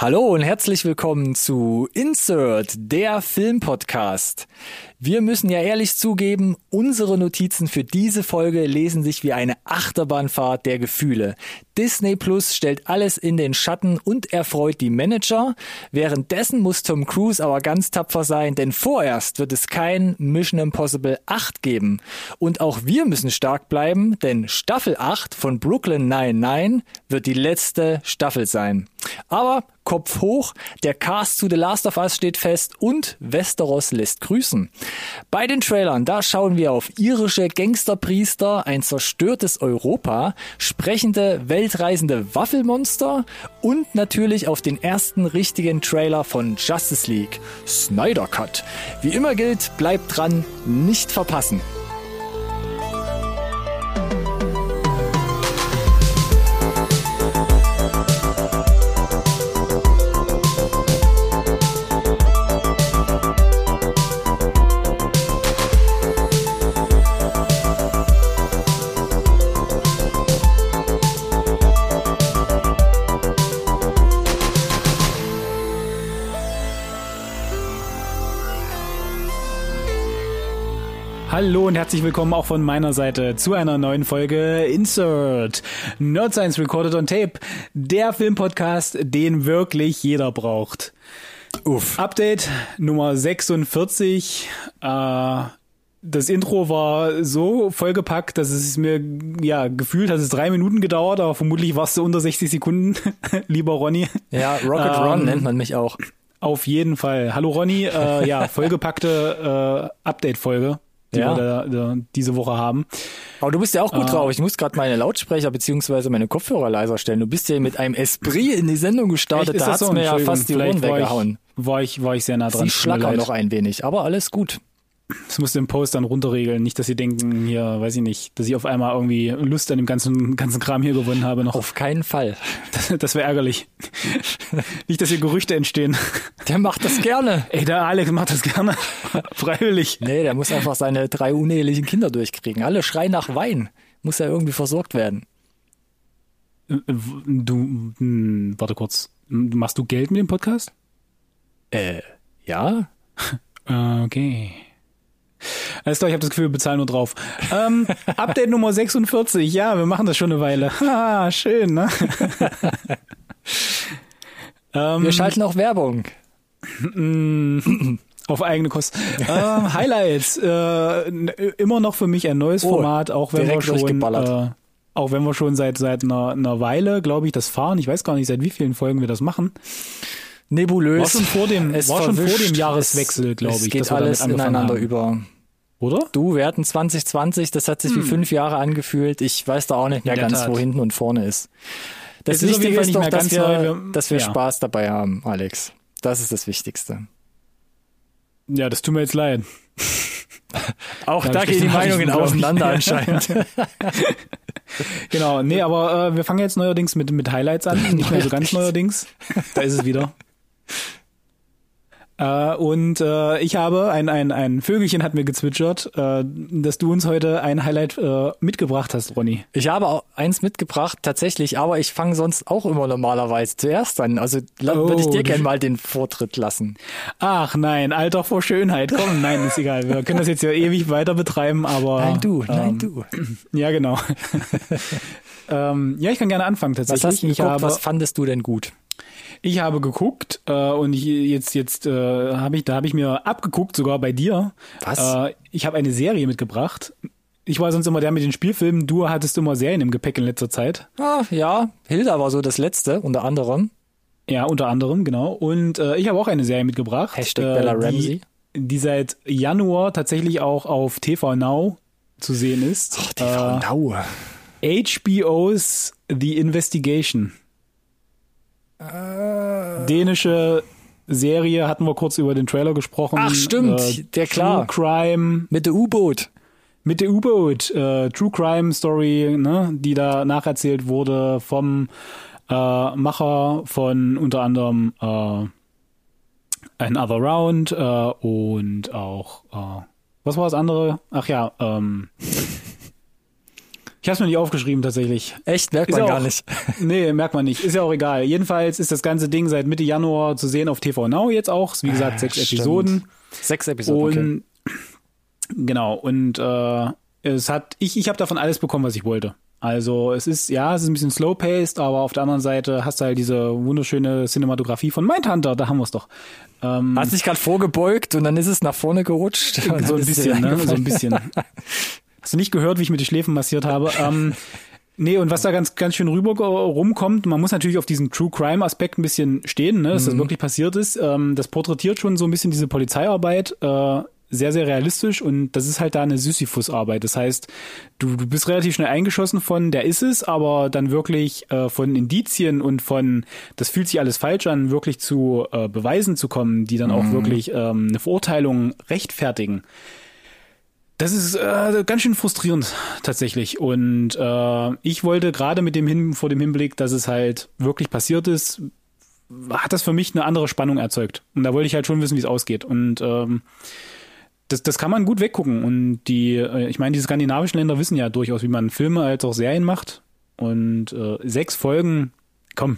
Hallo und herzlich willkommen zu Insert, der Filmpodcast. Wir müssen ja ehrlich zugeben, unsere Notizen für diese Folge lesen sich wie eine Achterbahnfahrt der Gefühle. Disney Plus stellt alles in den Schatten und erfreut die Manager. Währenddessen muss Tom Cruise aber ganz tapfer sein, denn vorerst wird es kein Mission Impossible 8 geben. Und auch wir müssen stark bleiben, denn Staffel 8 von Brooklyn 99 wird die letzte Staffel sein. Aber Kopf hoch, der Cast zu The Last of Us steht fest und Westeros lässt grüßen. Bei den Trailern, da schauen wir auf irische Gangsterpriester, ein zerstörtes Europa, sprechende, weltreisende Waffelmonster und natürlich auf den ersten richtigen Trailer von Justice League, Snyder Cut. Wie immer gilt, bleibt dran, nicht verpassen. Hallo und herzlich willkommen auch von meiner Seite zu einer neuen Folge Insert Nerd Science Recorded on Tape, der Filmpodcast, den wirklich jeder braucht. Uff. Update Nummer 46. Äh, das Intro war so vollgepackt, dass es mir ja gefühlt hat es drei Minuten gedauert, aber vermutlich warst du unter 60 Sekunden, lieber Ronny. Ja, Rocket ähm, Run nennt man mich auch. Auf jeden Fall. Hallo Ronny, äh, ja, vollgepackte äh, Update-Folge die ja. wir da, da, diese Woche haben. Aber du bist ja auch gut äh, drauf. Ich muss gerade meine Lautsprecher beziehungsweise meine Kopfhörer leiser stellen. Du bist ja mit einem Esprit in die Sendung gestartet. Da hat's so? mir ja fast die Ohren weggehauen. War ich, war ich sehr nah dran. Sie schlackern noch ein wenig, aber alles gut. Das musst du im Post dann runterregeln. Nicht, dass sie denken, hier, weiß ich nicht, dass ich auf einmal irgendwie Lust an dem ganzen, ganzen Kram hier gewonnen habe noch. Auf keinen Fall. Das, das wäre ärgerlich. nicht, dass hier Gerüchte entstehen. Der macht das gerne. Ey, der Alex macht das gerne. Freiwillig. Nee, der muss einfach seine drei unehelichen Kinder durchkriegen. Alle schreien nach Wein. Muss ja irgendwie versorgt werden. Äh, du, hm, warte kurz. Machst du Geld mit dem Podcast? Äh, ja. okay. Alles klar, ich habe das Gefühl, wir bezahlen nur drauf. Ähm, Update Nummer 46, ja, wir machen das schon eine Weile. Ah, schön, ne? ähm, wir schalten auch Werbung. Auf eigene Kosten. ähm, Highlights. Äh, immer noch für mich ein neues oh, Format, auch wenn wir schon, äh, auch wenn wir schon seit seit einer, einer Weile, glaube ich, das fahren. Ich weiß gar nicht, seit wie vielen Folgen wir das machen nebulös. War schon vor dem, es war schon vor dem Jahreswechsel, glaube ich. Es geht alles ineinander haben. über. Oder? Du, wir hatten 2020, das hat sich hm. wie fünf Jahre angefühlt. Ich weiß da auch nicht mehr ganz, Tat. wo hinten und vorne ist. Das es Wichtige ist, ist doch, dass wir, neu. dass wir ja. Spaß dabei haben, Alex. Das ist das Wichtigste. Ja, das tut mir jetzt leid. auch da, da gehen die Meinungen auseinander anscheinend. genau, nee, aber äh, wir fangen jetzt neuerdings mit, mit Highlights an, nicht mehr so ganz neuerdings. Da ist es wieder. Äh, und äh, ich habe, ein, ein, ein Vögelchen hat mir gezwitschert, äh, dass du uns heute ein Highlight äh, mitgebracht hast, Ronny. Ich habe auch eins mitgebracht, tatsächlich, aber ich fange sonst auch immer normalerweise zuerst an. Also oh, würde ich dir gerne mal den Vortritt lassen. Ach nein, Alter vor Schönheit. Komm, nein, ist egal. Wir können das jetzt ja ewig weiter betreiben, aber. Nein, du, ähm, nein, du. Ja, genau. ähm, ja, ich kann gerne anfangen tatsächlich. Was hast du geguckt, habe, was fandest du denn gut? Ich habe geguckt äh, und ich, jetzt jetzt äh, habe ich da habe ich mir abgeguckt sogar bei dir. Was? Äh, ich habe eine Serie mitgebracht. Ich war sonst immer der mit den Spielfilmen. Du hattest immer Serien im Gepäck in letzter Zeit. Ah, ja, Hilda war so das letzte unter anderem. Ja, unter anderem genau. Und äh, ich habe auch eine Serie mitgebracht. Hashtag äh, Bella Ramsey. Die, die seit Januar tatsächlich auch auf TV Now zu sehen ist. Ach, TV äh, Now. HBO's The Investigation. Äh. Dänische Serie hatten wir kurz über den Trailer gesprochen. Ach stimmt, äh, der klar. True Crime mit der U-Boot. Mit der U-Boot, äh, True Crime Story, ne, die da nacherzählt wurde vom äh, Macher von unter anderem äh, Another Round äh, und auch äh, was war das andere? Ach ja, ähm, Ich habe es mir nicht aufgeschrieben tatsächlich. Echt? Merkt Ist man ja gar auch- nicht. Nee, merkt man nicht. Ist ja auch egal. Jedenfalls ist das ganze Ding seit Mitte Januar zu sehen auf TV Now jetzt auch. Wie gesagt, Ah, sechs stimmt. Episoden. Sechs Episoden. Okay. Und genau, und äh, es hat, ich, ich habe davon alles bekommen, was ich wollte. Also es ist, ja, es ist ein bisschen slow-paced, aber auf der anderen Seite hast du halt diese wunderschöne Cinematografie von Mindhunter, da haben wir es doch. Ähm, Hast dich gerade vorgebeugt und dann ist es nach vorne gerutscht. so ein bisschen, ne? So ein bisschen. Hast du nicht gehört, wie ich mir die Schläfen massiert habe? Ähm, nee, und was da ganz, ganz schön rüber rumkommt, man muss natürlich auf diesen True Crime Aspekt ein bisschen stehen, ne, dass das wirklich passiert ist. Ähm, das porträtiert schon so ein bisschen diese Polizeiarbeit, äh, sehr, sehr realistisch und das ist halt da eine Sisyphus-Arbeit. Das heißt, du, du bist relativ schnell eingeschossen von, der ist es, aber dann wirklich äh, von Indizien und von, das fühlt sich alles falsch an, wirklich zu äh, Beweisen zu kommen, die dann auch wirklich ähm, eine Verurteilung rechtfertigen. Das ist äh, ganz schön frustrierend tatsächlich. Und äh, ich wollte gerade mit dem hin vor dem Hinblick, dass es halt wirklich passiert ist, hat das für mich eine andere Spannung erzeugt. Und da wollte ich halt schon wissen, wie es ausgeht. Und ähm, das, das kann man gut weggucken. Und die, äh, ich meine, die skandinavischen Länder wissen ja durchaus, wie man Filme als auch Serien macht. Und äh, sechs Folgen, komm,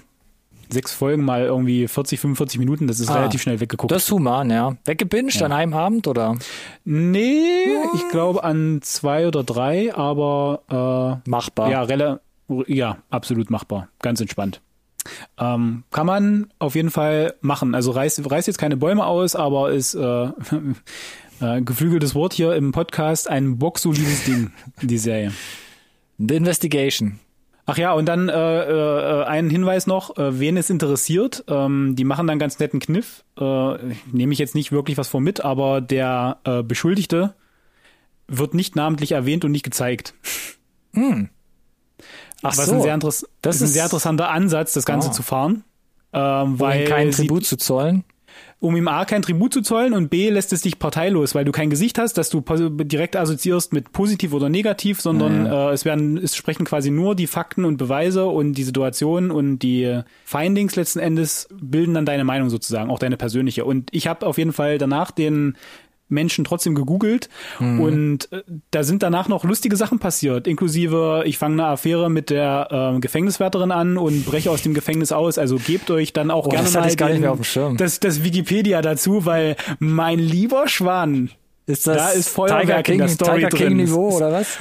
sechs Folgen mal irgendwie 40, 45 Minuten, das ist Ah, relativ schnell weggeguckt. Das ist human, ja. Weggebinged an einem Abend, oder? Nee, ich glaube an zwei oder drei, aber Machbar. äh, ja, rela ja, absolut machbar. Ganz entspannt. Ähm, kann man auf jeden Fall machen. Also reißt, reißt jetzt keine Bäume aus, aber ist äh, äh, geflügeltes Wort hier im Podcast ein boxsolides Ding, die Serie. The Investigation. Ach ja, und dann äh, äh, ein Hinweis noch, äh, wen es interessiert, ähm, die machen dann ganz netten Kniff. Äh, Nehme ich jetzt nicht wirklich was vor mit, aber der äh, Beschuldigte wird nicht namentlich erwähnt und nicht gezeigt. Ach was so. ein sehr, Das das ist ein sehr interessanter Ansatz, das Ganze Ah. zu fahren. Ähm, Um weil ihm keinen Tribut zu zollen. Um ihm A kein Tribut zu zollen und B lässt es dich parteilos, weil du kein Gesicht hast, dass du direkt assoziierst mit positiv oder negativ, sondern äh, es werden, es sprechen quasi nur die Fakten und Beweise und die Situation und die Findings letzten Endes bilden dann deine Meinung sozusagen, auch deine persönliche. Und ich habe auf jeden Fall danach den Menschen trotzdem gegoogelt und äh, da sind danach noch lustige Sachen passiert, inklusive ich fange eine Affäre mit der ähm, Gefängniswärterin an und breche aus dem Gefängnis aus. Also gebt euch dann auch Oh, gerne mal den, mehr auf dem Schirm. das, das Wikipedia dazu, weil mein lieber Schwan, Ist das Da ist Feuerwerk Tiger in King, der Story Tiger drin. King Niveau oder was?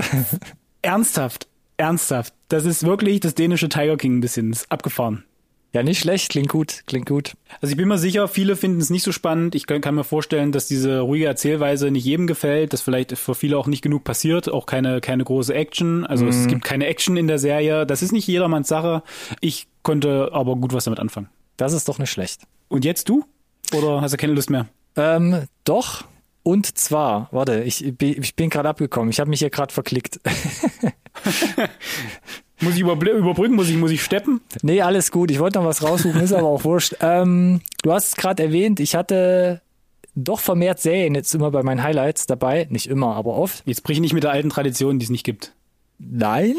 ernsthaft, ernsthaft, das ist wirklich das dänische Tiger King ein bisschen, abgefahren. Ja, nicht schlecht, klingt gut, klingt gut. Also ich bin mir sicher, viele finden es nicht so spannend. Ich kann, kann mir vorstellen, dass diese ruhige Erzählweise nicht jedem gefällt, dass vielleicht für viele auch nicht genug passiert, auch keine, keine große Action. Also es gibt keine Action in der Serie. Das ist nicht jedermanns Sache. Ich konnte aber gut was damit anfangen. Das ist doch nicht schlecht. Und jetzt du? Oder hast du keine Lust mehr? Ähm, doch. Und zwar, warte, ich, bin- ich bin gerade abgekommen. Ich habe mich hier gerade verklickt. Muss ich überbrücken? Muss ich, muss ich steppen? nee, alles gut. Ich wollte noch was raussuchen, ist aber auch wurscht. Ähm, du hast es gerade erwähnt, ich hatte doch vermehrt Serien jetzt immer bei meinen Highlights dabei. Nicht immer, aber oft. Jetzt brich nicht mit der alten Tradition, die es nicht gibt. Nein.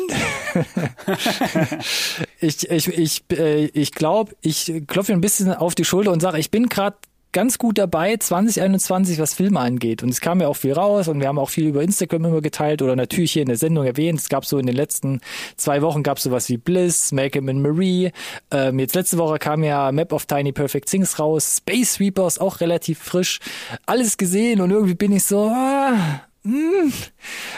ich ich, ich, äh, ich glaube, ich klopfe ein bisschen auf die Schulter und sage, ich bin gerade ganz gut dabei 2021, was Filme angeht. Und es kam ja auch viel raus und wir haben auch viel über Instagram immer geteilt oder natürlich hier in der Sendung erwähnt. Es gab so in den letzten zwei Wochen gab es sowas wie Bliss, Malcolm and Marie. Ähm, jetzt letzte Woche kam ja Map of Tiny Perfect Things raus. Space Reapers auch relativ frisch. Alles gesehen und irgendwie bin ich so, ah, hm,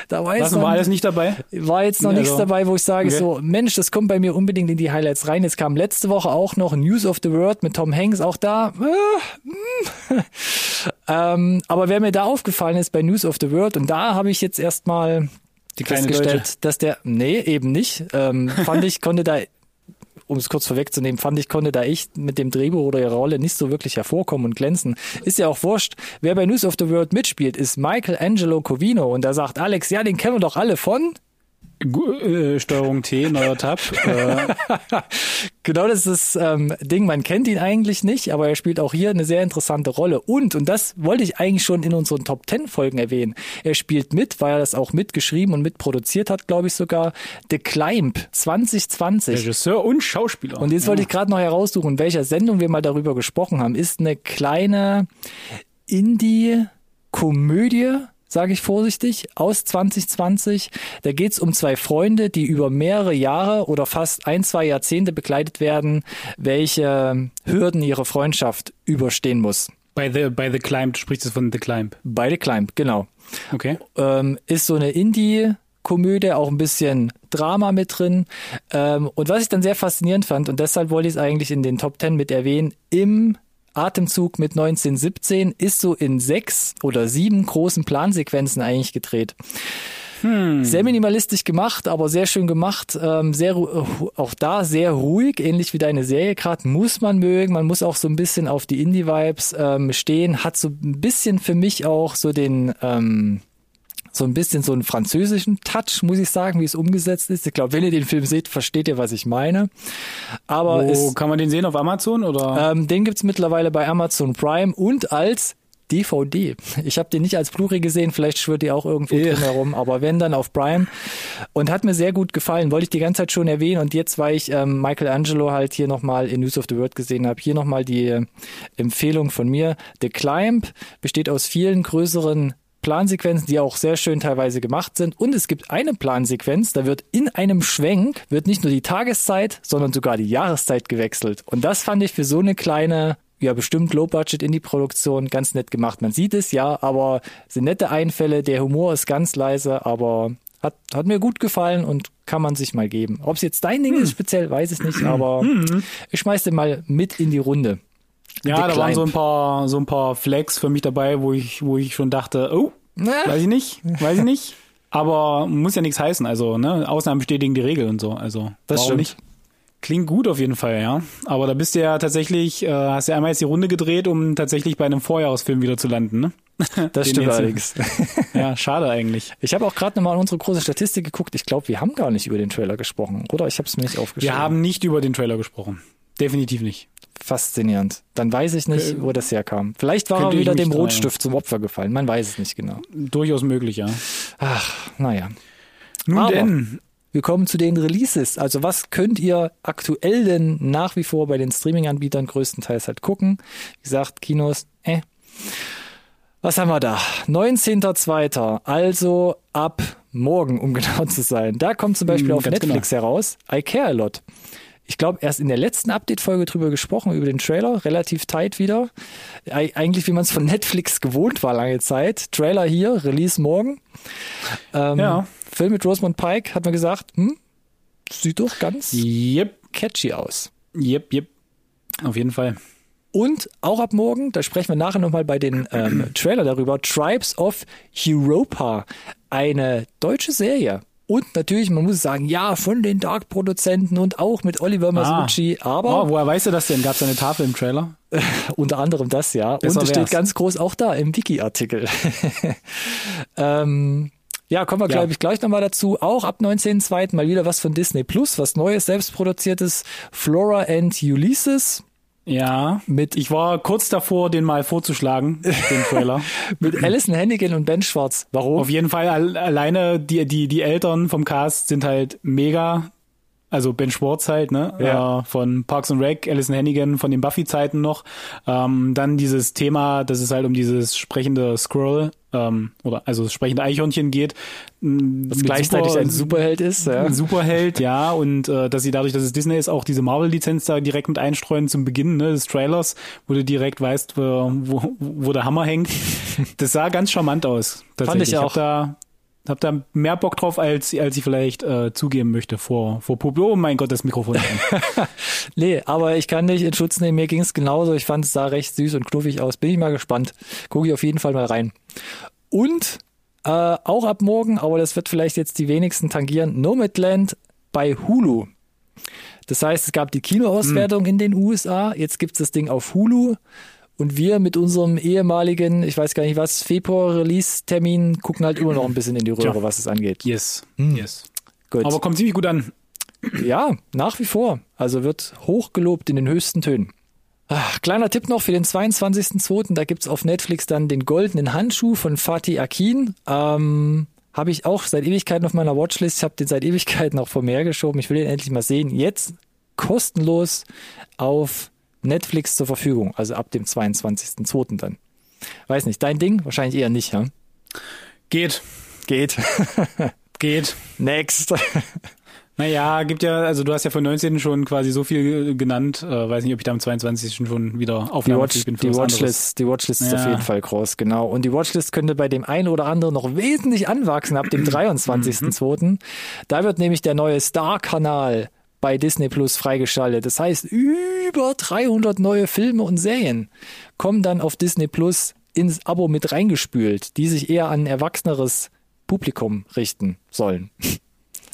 da weiß Lassen wir man, alles nicht dabei? war jetzt noch Also, nichts dabei, wo ich sage okay. so, Mensch, das kommt bei mir unbedingt in die Highlights rein. Jetzt kam letzte Woche auch noch News of the World mit Tom Hanks, auch da. äh, mm. ähm, aber wer mir da aufgefallen ist bei News of the World, und da habe ich jetzt erstmal Die festgestellt, Deutsche. dass der, nee, eben nicht, ähm, fand ich, konnte da um es kurz vorwegzunehmen, fand ich, konnte da echt mit dem Drehbuch oder ihrer Rolle nicht so wirklich hervorkommen und glänzen. Ist ja auch wurscht. Wer bei News of the World mitspielt, ist Michael Angelo Covino. Und da sagt Alex, ja, den kennen wir doch alle von. Äh, Steuerung T, neuer Tab. äh, Genau das ist das ähm, Ding, man kennt ihn eigentlich nicht, aber er spielt auch hier eine sehr interessante Rolle. Und, und das wollte ich eigentlich schon in unseren Top 10 Folgen erwähnen, er spielt mit, weil er das auch mitgeschrieben und mitproduziert hat, glaube ich sogar, The Climb 2020. Regisseur und Schauspieler. Und jetzt wollte ich gerade noch heraussuchen, in welcher Sendung wir mal darüber gesprochen haben. Ist eine kleine Indie-Komödie, sage ich vorsichtig, aus 2020. Da geht's um zwei Freunde, die über mehrere Jahre oder fast ein, zwei Jahrzehnte begleitet werden, welche Hürden ihre Freundschaft überstehen muss. Bei The, bei The Climb, du sprichst von The Climb. Bei The Climb, genau. Okay. Ähm, ist so eine Indie- Komödie, auch ein bisschen Drama mit drin. Ähm, und was ich dann sehr faszinierend fand, und deshalb wollte ich es eigentlich in den Top Ten mit erwähnen, im Atemzug mit 1917 ist so in sechs oder sieben großen Plansequenzen eigentlich gedreht. Hm. Sehr minimalistisch gemacht, aber sehr schön gemacht. Ähm, sehr auch da sehr ruhig, ähnlich wie deine Serie gerade. Muss man mögen. Man muss auch so ein bisschen auf die Indie-Vibes ähm, stehen. Hat so ein bisschen für mich auch so den ähm, so ein bisschen so einen französischen Touch, muss ich sagen, wie es umgesetzt ist. Ich glaube, wenn ihr den Film seht, versteht ihr, was ich meine. Aber Wo es, kann man den sehen auf Amazon oder? ähm, den gibt's mittlerweile bei Amazon Prime und als DVD. Ich habe den nicht als Blu-ray gesehen, vielleicht schwirrt die auch irgendwo Ja. drin herum, aber wenn dann auf Prime und hat mir sehr gut gefallen. Wollte ich die ganze Zeit schon erwähnen und jetzt, weil ich ähm, Michelangelo halt hier nochmal in News of the World gesehen habe, hier nochmal die äh, Empfehlung von mir. The Climb besteht aus vielen größeren Plansequenzen, die auch sehr schön teilweise gemacht sind. Und es gibt eine Plansequenz, da wird in einem Schwenk, wird nicht nur die Tageszeit, sondern sogar die Jahreszeit gewechselt. Und das fand ich für so eine kleine, ja bestimmt Low-Budget-Indie-Produktion ganz nett gemacht. Man sieht es, ja, aber sind nette Einfälle, der Humor ist ganz leise, aber hat, hat mir gut gefallen und kann man sich mal geben. Ob es jetzt dein Ding ist speziell, weiß ich nicht, aber ich schmeiß den mal mit in die Runde. Ja, da waren so ein paar, so ein paar Flex für mich dabei, wo ich, wo ich schon dachte, oh, Na, weiß ich nicht, weiß ich nicht. Aber muss ja nichts heißen, also, ne, Ausnahmen bestätigen die Regel und so, also. Das warum stimmt. nicht? Klingt gut auf jeden Fall, ja. Aber da bist du ja tatsächlich, äh, hast ja einmal jetzt die Runde gedreht, um tatsächlich bei einem Vorjahresfilm wieder zu landen, ne? das stimmt allerdings. Ja, schade eigentlich. Ich habe auch gerade nochmal unsere große Statistik geguckt. Ich glaube, wir haben gar nicht über den Trailer gesprochen, oder? Ich habe es mir nicht aufgeschrieben. Wir haben nicht über den Trailer gesprochen. Definitiv nicht. Faszinierend. Dann weiß ich nicht, wo das herkam. Vielleicht war er wieder dem Rotstift zum Opfer gefallen. Man weiß es nicht genau. Durchaus möglich, ja. Ach, naja. Nun Aber- denn, Wir kommen zu den Releases. Also was könnt ihr aktuell denn nach wie vor bei den Streaming-Anbietern größtenteils halt gucken? Wie gesagt, Kinos, äh. Was haben wir da? 19.02. Also ab morgen, um genau zu sein. Da kommt zum Beispiel Mm, auf Netflix heraus I Care a Lot. Ich glaube, erst in der letzten Update-Folge drüber gesprochen, über den Trailer, relativ tight wieder. Ei- Eigentlich, wie man es von Netflix gewohnt war lange Zeit. Trailer hier, Release morgen. Ähm, Ja. Film mit Rosamund Pike, hat man gesagt, hm, sieht doch ganz yep, catchy aus. yep, yep. Auf jeden Fall. Und auch ab morgen, da sprechen wir nachher nochmal bei den ähm, Trailer darüber, Tribes of Europa, eine deutsche Serie. Und natürlich, man muss sagen, ja, von den Dark-Produzenten und auch mit Oliver Masucci, aber Oh, woher weißt du das denn? Gab es eine Tafel im Trailer? unter anderem das, ja. Besser und es steht ganz groß auch da im Wiki-Artikel. ähm, ja, kommen wir, Ja. glaube ich, gleich nochmal dazu. Auch ab 19.02. mal wieder was von Disney Plus, was Neues, selbstproduziertes. Flora and Ulysses Ja. mit, Ich war kurz davor, den mal vorzuschlagen, den Trailer. mit Alison Hannigan und Ben Schwartz. Warum? Auf jeden Fall al- alleine die, die, die Eltern vom Cast sind halt mega. Also Ben Schwartz halt, ne? Ja. Äh, von Parks and Rec, Alison Hannigan von den Buffy-Zeiten noch. Ähm, dann dieses Thema, dass es halt um dieses sprechende Squirrel, ähm, oder also das sprechende Eichhörnchen geht. das gleichzeitig ein Superheld ist. Ja. Ein Superheld, ja, und äh, dass sie dadurch, dass es Disney ist, auch diese Marvel-Lizenz da direkt mit einstreuen zum Beginn ne, des Trailers, wo du direkt weißt, wo, wo, wo der Hammer hängt. Das sah ganz charmant aus. Tatsächlich. ich auch. Hab da, hab da mehr Bock drauf, als, als ich vielleicht äh, zugeben möchte vor, vor Publikum. Oh mein Gott, das Mikrofon. Nee, aber ich kann nicht in Schutz nehmen, mir ging es genauso. Ich fand es sah recht süß und knuffig aus. Bin ich mal gespannt. Gucke ich auf jeden Fall mal rein. Und äh, auch ab morgen, aber das wird vielleicht jetzt die wenigsten tangieren, Nomadland bei Hulu. Das heißt, es gab die Kinoauswertung in den USA, jetzt gibt's das Ding auf Hulu und wir mit unserem ehemaligen, ich weiß gar nicht was, Februar-Release-Termin gucken halt immer noch ein bisschen in die Röhre, Tja. was es angeht. yes. Yes. Gut. Aber kommt ziemlich gut an. Ja, nach wie vor. Also wird hochgelobt in den höchsten Tönen. Ach, kleiner Tipp noch für den 22.02. Da gibt's auf Netflix dann den goldenen Handschuh von Fatih Akin. Ähm, habe ich auch seit Ewigkeiten auf meiner Watchlist. Ich habe den seit Ewigkeiten auch vor mir hergeschoben. Ich will den endlich mal sehen. Jetzt kostenlos auf Netflix zur Verfügung. Also ab dem 22.02. dann. Weiß nicht, dein Ding? Wahrscheinlich eher nicht, ja? Geht. Geht. Geht. Next. Naja, gibt ja, also du hast ja von 19. schon quasi so viel genannt. Äh, weiß nicht, ob ich da am 22. schon wieder Die, aufnahmefähig Watch, bin für die anderes. Watchlist, die Watchlist ist Ja. auf jeden Fall groß, genau. Und die Watchlist könnte bei dem einen oder anderen noch wesentlich anwachsen ab dem 23.02. Da wird nämlich der neue Star-Kanal bei Disney Plus freigeschaltet. Das heißt, über 300 neue Filme und Serien kommen dann auf Disney Plus ins Abo mit reingespült, die sich eher an ein erwachseneres Publikum richten sollen.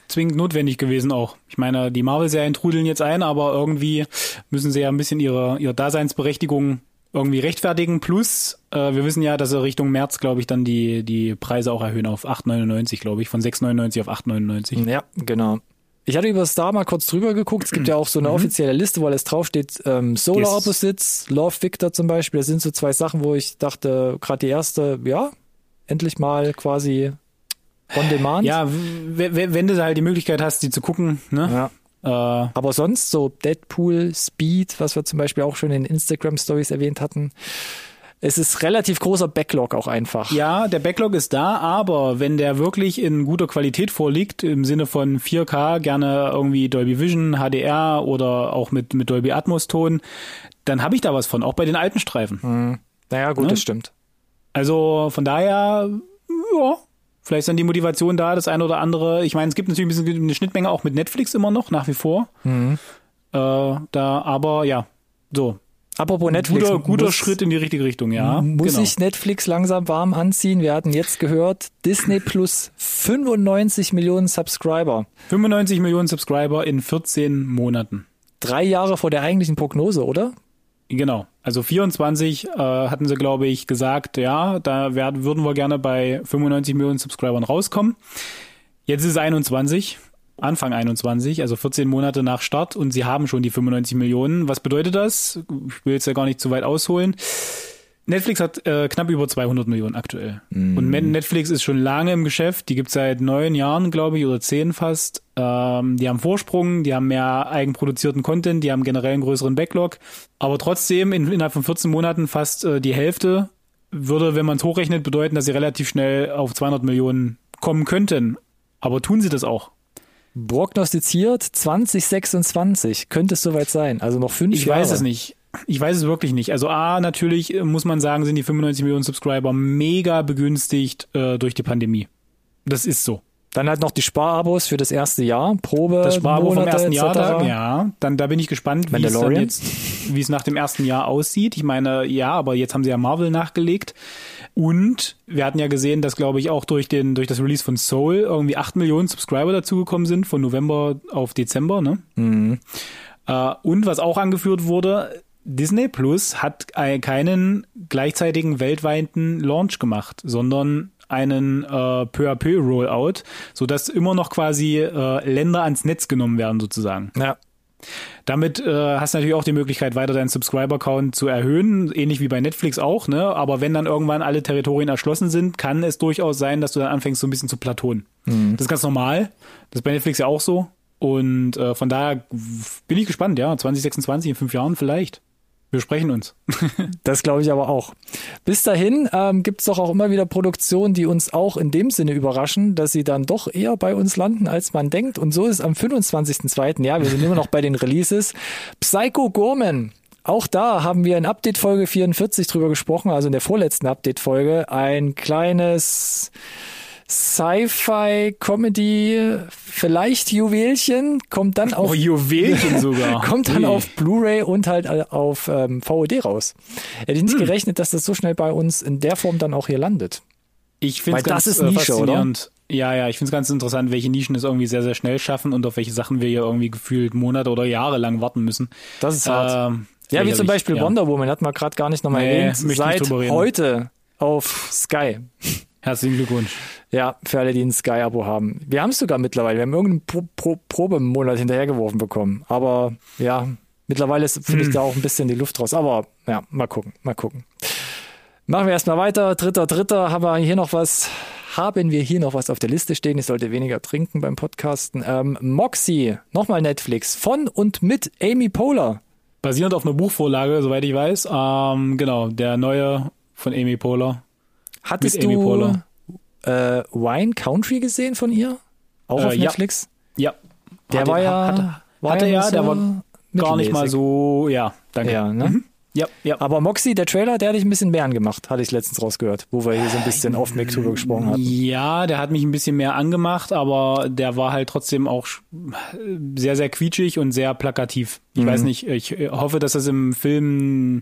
Zwingend notwendig gewesen auch. Ich meine, die Marvel-Serien trudeln jetzt ein, aber irgendwie müssen sie ja ein bisschen ihre, ihre Daseinsberechtigung irgendwie rechtfertigen. Plus, äh, wir wissen ja, dass sie Richtung März, glaube ich, dann die, die Preise auch erhöhen auf 8,99, glaube ich, von 6,99 auf 8,99. Ja, genau. Ich hatte über Star mal kurz drüber geguckt. Es gibt ja auch so eine offizielle Liste, wo alles draufsteht. Ähm, Solar Yes. Opposites, Love Victor zum Beispiel. Das sind so zwei Sachen, wo ich dachte, gerade die erste, ja, endlich mal quasi on demand. Ja, wenn du halt die Möglichkeit hast, die zu gucken, ne? ja. Äh, Aber sonst so Deadpool, Speed, was wir zum Beispiel auch schon in Instagram Stories erwähnt hatten. Es ist relativ großer Backlog auch einfach. Ja, der Backlog ist da, aber wenn der wirklich in guter Qualität vorliegt, im Sinne von 4K, gerne irgendwie Dolby Vision, HDR oder auch mit, mit Dolby Atmos Ton, dann habe ich da was von, auch bei den alten Streifen. Naja, gut, Ne? das stimmt. Also von daher, ja, vielleicht ist dann die Motivation da, das eine oder andere. Ich meine, es gibt natürlich ein bisschen eine Schnittmenge auch mit Netflix immer noch, nach wie vor. Mhm. Äh, da, aber ja, so. Apropos Netflix. Guter, guter muss- Schritt in die richtige Richtung, ja. Muss genau. ich Netflix langsam warm anziehen? Wir hatten jetzt gehört, Disney Plus 95 Millionen Subscriber. 95 Millionen Subscriber in 14 Monaten. Drei Jahre vor der eigentlichen Prognose, oder? Genau. Also 24 äh, hatten sie, glaube ich, gesagt, ja, da werden, würden wir gerne bei 95 Millionen Subscribern rauskommen. Jetzt ist es 21, Anfang 21, also 14 Monate nach Start und sie haben schon die 95 Millionen. Was bedeutet das? Ich will jetzt ja gar nicht zu weit ausholen. Netflix hat äh, knapp über 200 Millionen aktuell. Und Men- Netflix ist schon lange im Geschäft. Die gibt's seit neun Jahren, glaube ich, oder zehn fast. Ähm, die haben Vorsprung, die haben mehr eigenproduzierten Content, die haben generell einen größeren Backlog. Aber trotzdem in, innerhalb von 14 Monaten fast äh, die Hälfte würde, wenn man es hochrechnet, bedeuten, dass sie relativ schnell auf 200 Millionen kommen könnten. Aber tun sie das auch? Prognostiziert 2026. Könnte es soweit sein. Also noch fünf Ich Jahre. weiß es nicht. Ich weiß es wirklich nicht. Also A, natürlich äh, muss man sagen, sind die 95 Millionen Subscriber mega begünstigt äh, durch die Pandemie. Das ist so. Dann halt noch die Sparabos für das erste Jahr. Probe. Das Sparabo vom ersten Jahr, da, ja. Dann, da bin ich gespannt, wie es dann jetzt, wie es nach dem ersten Jahr aussieht. Ich meine, ja, aber jetzt haben sie ja Marvel nachgelegt. Und wir hatten ja gesehen, dass, glaube ich, auch durch den, durch das Release von Soul irgendwie 8 Millionen Subscriber dazugekommen sind, von November auf Dezember, ne? Äh, und was auch angeführt wurde, Disney Plus hat keinen gleichzeitigen weltweiten Launch gemacht, sondern einen äh, peu à peu Rollout, sodass immer noch quasi äh, Länder ans Netz genommen werden sozusagen. Ja. Damit äh, hast du natürlich auch die Möglichkeit, weiter deinen Subscriber-Count zu erhöhen, ähnlich wie bei Netflix auch, ne? Aber wenn dann irgendwann alle Territorien erschlossen sind, kann es durchaus sein, dass du dann anfängst, so ein bisschen zu plateauen. Das ist ganz normal. Das ist bei Netflix ja auch so. Und äh, von daher bin ich gespannt, ja, 2026, in fünf Jahren vielleicht. Wir sprechen uns. Das glaube ich aber auch. Bis dahin ähm, gibt es doch auch immer wieder Produktionen, die uns auch in dem Sinne überraschen, dass sie dann doch eher bei uns landen, als man denkt. Und so ist am 25.02., ja, wir sind immer noch bei den Releases, Psycho Gorman. Auch da haben wir in Update Folge 44 drüber gesprochen, also in der vorletzten Update Folge, ein kleines Sci-Fi-Comedy, vielleicht Juwelchen, kommt dann auf Oh, Juwelchen sogar. kommt dann auf Blu-ray und halt auf ähm, VOD raus. Hätte ich nicht Hm. gerechnet, dass das so schnell bei uns in der Form dann auch hier landet. Ich finde Weil es ganz das ist äh, Nische, oder? faszinierend. Ja, ja, ich finde es ganz interessant, welche Nischen es irgendwie sehr, sehr schnell schaffen und auf welche Sachen wir hier irgendwie gefühlt Monate oder Jahre lang warten müssen. Das ist hart. Ähm, ja, wie zum Beispiel ja. Wonder Woman, hat man gerade gar nicht nochmal Nee, erwähnt. ich Seit heute auf Sky. Herzlichen Glückwunsch. Ja, für alle, die ein Sky-Abo haben. Wir haben es sogar mittlerweile. Wir haben irgendeinen Pro Pro Probemonat hinterhergeworfen bekommen. Aber ja, mittlerweile ist- finde Hm. ich da auch ein bisschen die Luft raus. Aber ja, mal gucken, mal gucken. Machen wir erstmal weiter. Dritter, dritter, haben wir hier noch was. Haben wir hier noch was auf der Liste stehen? Ich sollte weniger trinken beim Podcasten. Ähm, Moxie, nochmal Netflix, von und mit Amy Poehler. Basierend auf einer Buchvorlage, soweit ich weiß. Ähm, genau, der neue von Amy Poehler. Hattest Mit du, äh, Wine Country gesehen von ihr? Auch Äh, auf ja. Netflix? Ja. Der Hatte- war ja. Hatte, war hatte ja er, der so war gar nicht mal so, ja, danke. Ja, ne? Mhm. Ja, ja. Aber Moxie, der Trailer, der hat dich ein bisschen mehr angemacht, hatte ich letztens rausgehört, wo wir hier so ein bisschen off mic drüber gesprochen hatten. Ja, der hat mich ein bisschen mehr angemacht, aber der war halt trotzdem auch sehr, sehr quietschig und sehr plakativ. Ich Mhm. weiß nicht, ich hoffe, dass das im Film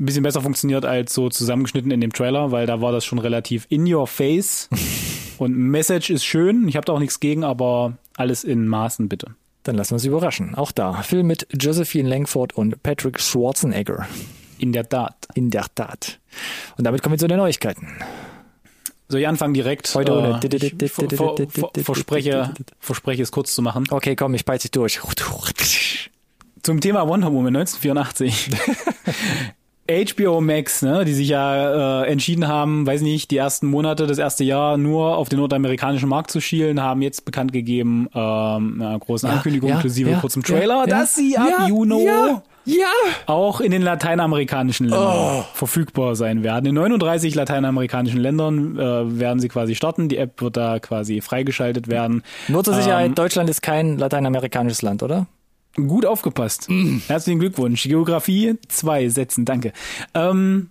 ein bisschen besser funktioniert als so zusammengeschnitten in dem Trailer, weil da war das schon relativ in your face. und Message ist schön, ich habe da auch nichts gegen, aber alles in Maßen bitte. Dann lassen wir uns überraschen. Auch da. Film mit Josephine Langford und Patrick Schwarzenegger. In der Tat. In der Tat. Und damit kommen wir zu den Neuigkeiten. Soll ich anfangen direkt? Heute ohne. Verspreche, verspreche es kurz zu machen. Okay, komm, ich peitsche dich durch. Zum Thema Wonder Woman 1984. HBO Max, ne, die sich ja äh, entschieden haben, weiß nicht, die ersten Monate, das erste Jahr nur auf den nordamerikanischen Markt zu schielen, haben jetzt bekannt gegeben, ähm, einer großen Ankündigung ja, inklusive ja, kurzem ja, Trailer, ja, dass sie ab ja, ja, ja. auch in den lateinamerikanischen Ländern verfügbar sein werden. In 39 lateinamerikanischen Ländern äh, werden sie quasi starten. Die App wird da quasi freigeschaltet werden. Nur zur Sicherheit, Ähm, Deutschland ist kein lateinamerikanisches Land, oder? Gut aufgepasst. Herzlichen Glückwunsch. Geografie zwei Sätzen, danke. Ähm,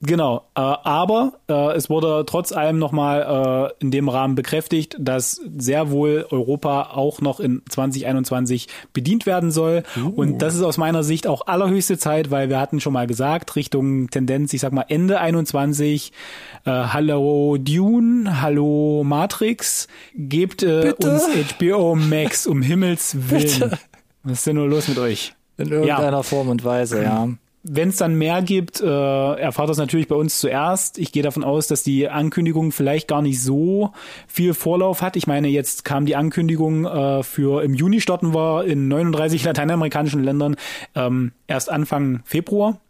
genau, äh, aber äh, es wurde trotz allem nochmal äh, in dem Rahmen bekräftigt, dass sehr wohl Europa auch noch in 2021 bedient werden soll. Und das ist aus meiner Sicht auch allerhöchste Zeit, weil wir hatten schon mal gesagt, Richtung Tendenz, ich sag mal Ende 21, äh, Hallo Dune, Hallo Matrix, gebt äh, Bitte? uns HBO Max um Himmels Willen. Was ist denn nur los mit euch? In irgendeiner Form und Weise, ja. Wenn es dann mehr gibt, äh, erfahrt das natürlich bei uns zuerst. Ich gehe davon aus, dass die Ankündigung vielleicht gar nicht so viel Vorlauf hat. Ich meine, jetzt kam die Ankündigung äh, für im Juni starten wir in 39 lateinamerikanischen Ländern ähm, erst Anfang Februar.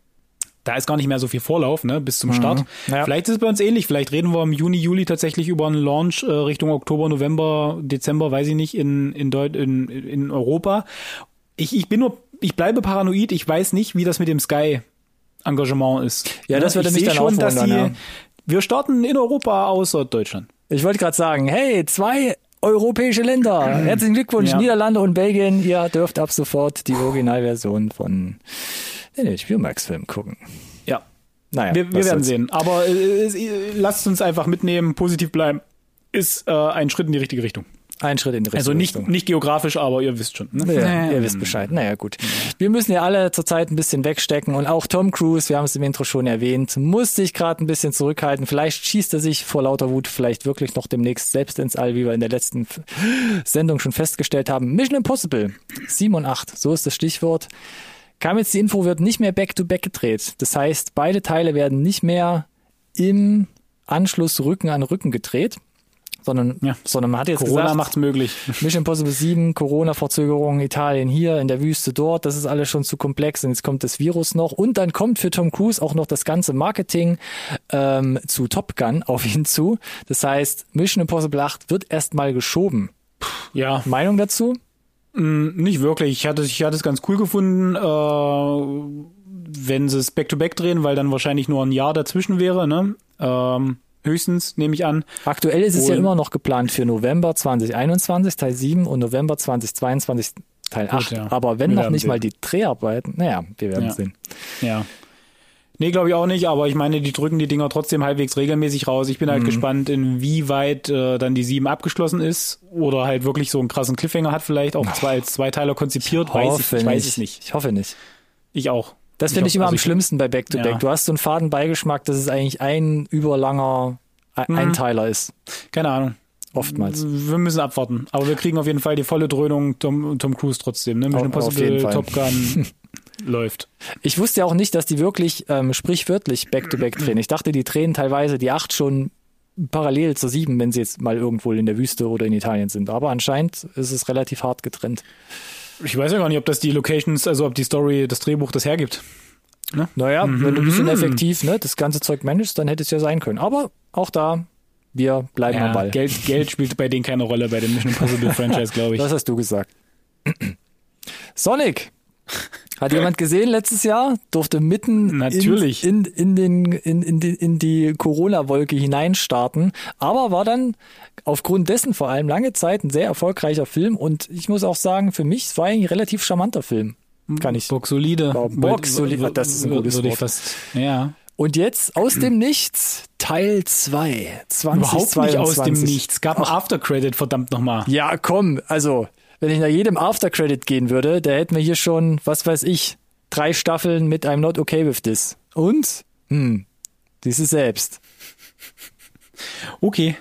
Da ist gar nicht mehr so viel Vorlauf, ne, bis zum Start. Ja. Vielleicht ist es bei uns ähnlich. Vielleicht reden wir im Juni, Juli tatsächlich über einen Launch äh, Richtung Oktober, November, Dezember, weiß ich nicht, in, in, Deut in, in Europa. Ich, ich bin nur, ich bleibe paranoid. Ich weiß nicht, wie das mit dem Sky Engagement ist. Ja, das Ne? würde ich mich dann schon, auch dass die, ja. wir starten in Europa außer Deutschland. Ich wollte gerade sagen, hey, zwei europäische Länder. Herzlichen Glückwunsch, Ja. Niederlande und Belgien. Ihr dürft ab sofort die Originalversion von den HBO-Max-Film gucken. Ja, Naja, wir, wir werden sehen. Aber äh, äh, lasst uns einfach mitnehmen, positiv bleiben. Ist äh, ein Schritt in die richtige Richtung. Ein Schritt in die richtige Also nicht, Richtung. nicht geografisch, aber ihr wisst schon. Ne? Ja, ihr wisst Bescheid. Naja, gut. Wir müssen ja alle zurzeit ein bisschen wegstecken und auch Tom Cruise, wir haben es im Intro schon erwähnt, muss sich gerade ein bisschen zurückhalten. Vielleicht schießt er sich vor lauter Wut vielleicht wirklich noch demnächst selbst ins All, wie wir in der letzten Sendung schon festgestellt haben. Mission Impossible 7 und 8, so ist das Stichwort. Kam jetzt die Info, wird nicht mehr back-to-back gedreht. Das heißt, beide Teile werden nicht mehr im Anschluss Rücken an Rücken gedreht, sondern, Ja. sondern man hat jetzt Corona gesagt, macht's möglich. Mission Impossible 7, Corona-Verzögerungen, Italien hier, in der Wüste dort, das ist alles schon zu komplex und jetzt kommt das Virus noch und dann kommt für Tom Cruise auch noch das ganze Marketing ähm, zu Top Gun auf ihn zu. Das heißt, Mission Impossible 8 wird erstmal geschoben. Ja, Meinung dazu? Nicht wirklich. Ich hatte, ich hatte es ganz cool gefunden, äh, wenn sie es back-to-back drehen, weil dann wahrscheinlich nur ein Jahr dazwischen wäre. Ne? Ähm, höchstens, nehme ich an. Aktuell ist es ja Und- immer noch geplant für November 2021 Teil 7 und November 2022 Teil 8. ja. Aber wenn Wir noch nicht sehen. mal die Dreharbeiten, naja, wir werden Ja. sehen. Ja. Nee, glaube ich auch nicht, aber ich meine, die drücken die Dinger trotzdem halbwegs regelmäßig raus. Ich bin Mhm. halt gespannt, inwieweit äh, dann die 7 abgeschlossen ist oder halt wirklich so einen krassen Cliffhanger hat, vielleicht auch zwei als Zweiteiler konzipiert, weiß ich, ich weiß es nicht. Ich hoffe nicht. Ich auch. Das finde ich, immer also am schlimmsten bei Back-to-Back. Ja. Du hast so einen faden Beigeschmack, dass es eigentlich ein überlanger Mhm. Einteiler ist. Keine Ahnung. Oftmals. Wir müssen abwarten. Aber wir kriegen auf jeden Fall die volle Dröhnung Tom, Tom Cruise trotzdem. Ne? Mission Auf- auf jeden Impossible, Fall. Top Gun läuft. Ich wusste ja auch nicht, dass die wirklich ähm, sprichwörtlich Back-to-Back drehen. Ich dachte, die drehen teilweise die acht schon parallel zur sieben, wenn sie jetzt mal irgendwo in der Wüste oder in Italien sind. Aber anscheinend ist es relativ hart getrennt. Ich weiß ja gar nicht, ob das die Locations, also ob die Story, das Drehbuch das hergibt. Naja, wenn du ein bisschen Mhm. effektiv ne, das ganze Zeug managst, dann hätte es ja sein können. Aber auch da, wir bleiben am Ja, Ball. Geld, Geld spielt bei denen keine Rolle bei dem Mission Impossible Franchise, glaube ich. Das hast du gesagt. Sonic Hat jemand gesehen letztes Jahr? Durfte mitten Natürlich. In, in, in, den, in, in die, in die Corona-Wolke hineinstarten, aber war dann aufgrund dessen vor allem lange Zeit ein sehr erfolgreicher Film und ich muss auch sagen, für mich, es war eigentlich ein relativ charmanter Film. Kann ich. Box solide. Box solide, das ist ein gutes Wort. fast, ja. Und jetzt aus dem Nichts Teil 2. 2022. Überhaupt nicht aus dem Nichts. Gab ein Aftercredit, verdammt nochmal. Ja, komm, also, wenn ich nach jedem Aftercredit gehen würde, da hätten wir hier schon, was weiß ich, drei Staffeln mit I'm not okay with this. Und? Hm, diese selbst. Okay.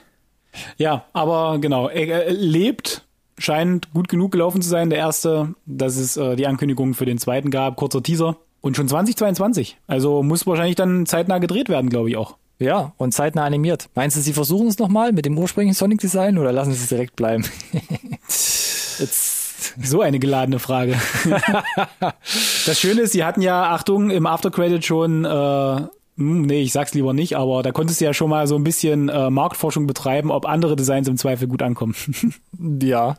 Ja, aber genau, er, lebt, scheint gut genug gelaufen zu sein, der erste, dass es äh, die Ankündigung für den zweiten gab, kurzer Teaser. Und schon 2022. Also muss wahrscheinlich dann zeitnah gedreht werden, glaube ich auch. Ja, und zeitnah animiert. Meinst du, sie versuchen es nochmal mit dem ursprünglichen Sonic Design oder lassen sie es direkt bleiben? Jetzt. So eine geladene Frage. das Schöne ist, sie hatten ja, Achtung, im Aftercredit schon, äh, hm, nee, ich sag's lieber nicht, aber da konntest du ja schon mal so ein bisschen äh, Marktforschung betreiben, ob andere Designs im Zweifel gut ankommen. Ja.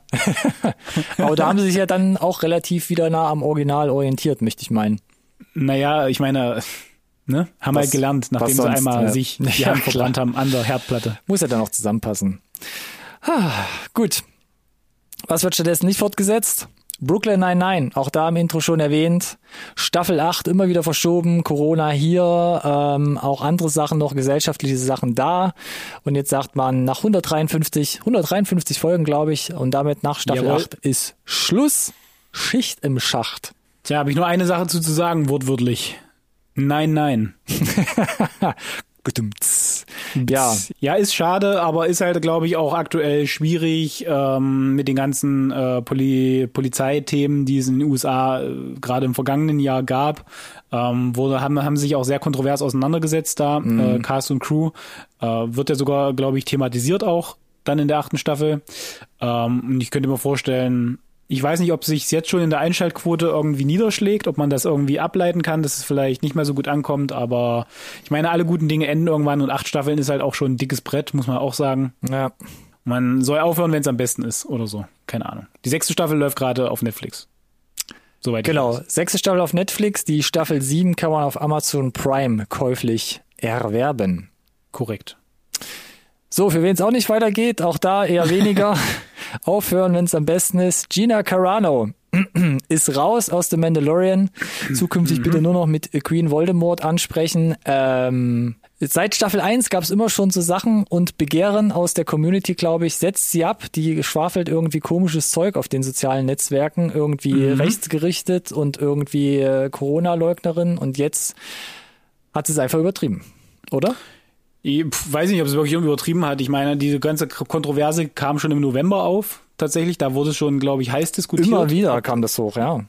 Aber da haben sie sich ja dann auch relativ wieder nah am Original orientiert, möchte ich meinen. naja, ich meine, ne, haben Was- halt gelernt, nachdem was sie sonst, einmal ja. sich die Ja, Hand verbrannt haben an der Herdplatte. Muss ja dann noch zusammenpassen. Ah, gut. Was wird stattdessen nicht fortgesetzt? Brooklyn 99, auch da im Intro schon erwähnt. Staffel 8 immer wieder verschoben, Corona hier, ähm, auch andere Sachen noch, gesellschaftliche Sachen da. Und jetzt sagt man nach 153, 153 Folgen, glaube ich, und damit nach Staffel Jawohl. 8 ist Schluss. Schicht im Schacht. Tja, habe ich nur eine Sache zu, zu sagen, wortwörtlich. Nein, nein. Ja, Ja, ist schade, aber ist halt, glaube ich, auch aktuell schwierig ähm, mit den ganzen äh, Poli Polizeithemen, die es in den USA äh, gerade im vergangenen Jahr gab. Ähm, wurde, haben, haben sich auch sehr kontrovers auseinandergesetzt da, äh, Cast und Crew. Äh, wird ja sogar, glaube ich, thematisiert auch dann in der achten Staffel. Ähm, und ich könnte mir vorstellen, ich weiß nicht, ob sich jetzt schon in der Einschaltquote irgendwie niederschlägt, ob man das irgendwie ableiten kann, dass es vielleicht nicht mehr so gut ankommt, aber ich meine, alle guten Dinge enden irgendwann und acht Staffeln ist halt auch schon ein dickes Brett, muss man auch sagen. ja. Man soll aufhören, wenn es am besten ist oder so. Keine Ahnung. Die sechste Staffel läuft gerade auf Netflix. Soweit ich Genau, sechste Staffel auf Netflix, die Staffel 7 kann man auf Amazon Prime käuflich erwerben. Korrekt. So, für wen es auch nicht weitergeht, auch da eher weniger. Aufhören, wenn es am besten ist. Gina Carano ist raus aus The Mandalorian. Zukünftig bitte nur noch mit Queen Voldemort ansprechen. Ähm, seit Staffel 1 gab es immer schon so Sachen und Begehren aus der Community, glaube ich, setzt sie ab. Die schwafelt irgendwie komisches Zeug auf den sozialen Netzwerken, irgendwie rechtsgerichtet und irgendwie äh, Corona-Leugnerin und jetzt hat sie es einfach übertrieben. Oder? Ich weiß nicht, ob es wirklich irgendwie übertrieben hat. Ich meine, diese ganze Kontroverse kam schon im November auf. Tatsächlich, da wurde es schon, glaube ich, heiß diskutiert. Immer wieder kam das hoch, ja.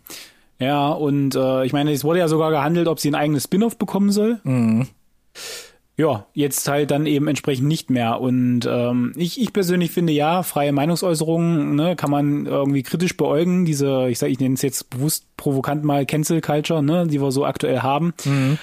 Ja, und äh, ich meine, es wurde ja sogar gehandelt, ob sie ein eigenes Spin-off bekommen soll. Mhm. Ja, jetzt halt dann eben entsprechend nicht mehr. Und ähm, ich, ich persönlich finde ja, freie Meinungsäußerungen ne, kann man irgendwie kritisch beäugen. Diese, ich sag, ich nenne es jetzt bewusst provokant mal Cancel Culture, ne, die wir so aktuell haben. Mhm.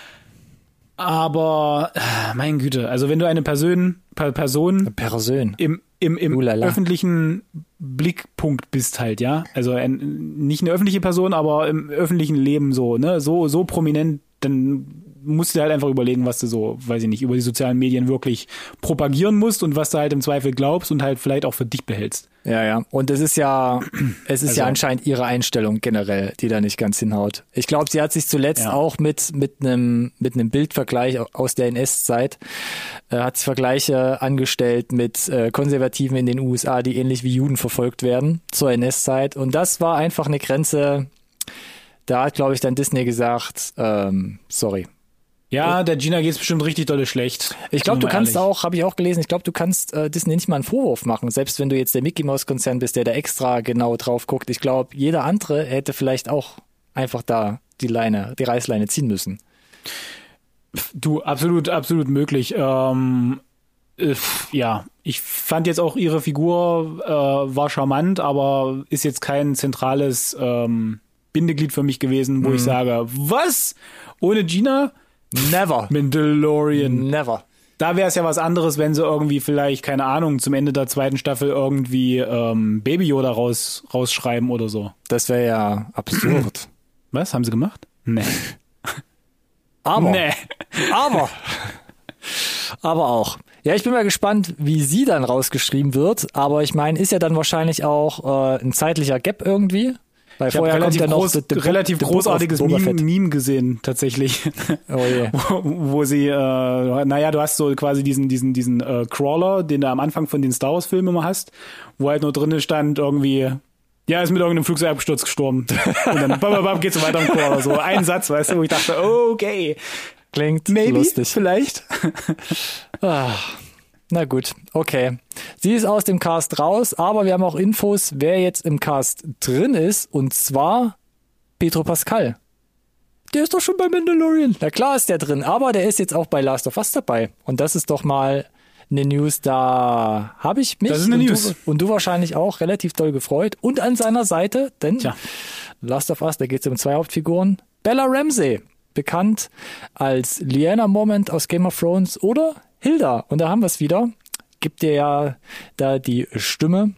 Aber äh, mein Güte, also wenn du eine Person, per Person Person. im, im, im öffentlichen Blickpunkt bist halt, ja. Also ein, nicht eine öffentliche Person, aber im öffentlichen Leben so, ne, so, so prominent, dann musst du dir halt einfach überlegen, was du so, weiß ich nicht, über die sozialen Medien wirklich propagieren musst und was du halt im Zweifel glaubst und halt vielleicht auch für dich behältst. Ja, ja. Und es ist ja, es ist ja Also- anscheinend ihre Einstellung generell, die da nicht ganz hinhaut. Ich glaube, sie hat sich zuletzt Ja. auch mit mit einem mit einem Bildvergleich aus der NS-Zeit äh, hat sie Vergleiche angestellt mit äh, Konservativen in den USA, die ähnlich wie Juden verfolgt werden zur NS-Zeit. Und das war einfach eine Grenze. Da hat, glaube ich, dann Disney gesagt, ähm, sorry. Ja, der Gina geht's bestimmt richtig dolle schlecht. Ich glaube, du kannst ehrlich. auch, habe ich auch gelesen, ich glaube, du kannst äh, Disney nicht mal einen Vorwurf machen, selbst wenn du jetzt der Mickey Mouse Konzern bist, der da extra genau drauf guckt. Ich glaube, jeder andere hätte vielleicht auch einfach da die Leine, die Reißleine ziehen müssen. Du, absolut, absolut möglich. Ähm, äh, ja, ich fand jetzt auch ihre Figur äh, war charmant, aber ist jetzt kein zentrales ähm, Bindeglied für mich gewesen, wo ich sage, was? Ohne Gina? Never. Mandalorian. Never. Da wäre es ja was anderes, wenn sie irgendwie vielleicht, keine Ahnung, zum Ende der zweiten Staffel irgendwie ähm, Baby Yoda raus, rausschreiben oder so. Das wäre ja absurd. Was? Haben sie gemacht? Nee. Aber, Nee. aber, aber auch. Ja, ich bin mal gespannt, wie sie dann rausgeschrieben wird. Aber ich meine, ist ja dann wahrscheinlich auch äh, ein zeitlicher Gap irgendwie. Weil Ich habe vorher kommt relativ, noch groß, the- the Book- relativ the großartiges Meme. Meme gesehen, tatsächlich. Oh je. wo, wo sie, äh, naja, du hast so quasi diesen, diesen, diesen äh, Crawler, den du am Anfang von den Star Wars Filmen immer hast, wo halt nur drinnen stand irgendwie, ja, ist mit irgendeinem Flugzeugabsturz gestorben. Und dann bam, bam, bam, geht's so weiter im Crawler. So ein Satz, weißt du, wo ich dachte, okay, Klingt maybe, lustig. vielleicht. Ah, na gut, okay. Sie ist aus dem Cast raus, aber wir haben auch Infos, wer jetzt im Cast drin ist, und zwar Petro Pascal. Der ist doch schon bei Mandalorian. Na klar ist der drin, aber der ist jetzt auch bei Last of Us dabei. Und das ist doch mal eine News, da habe ich mich und, News. Du, und du wahrscheinlich auch relativ doll gefreut. Und an seiner Seite, denn Tja. Last of Us, da geht es um zwei Hauptfiguren. Bella Ramsey, bekannt als Lyanna Moment aus Game of Thrones oder Hilda. Und da haben wir es wieder. Gibt dir ja da die Stimme.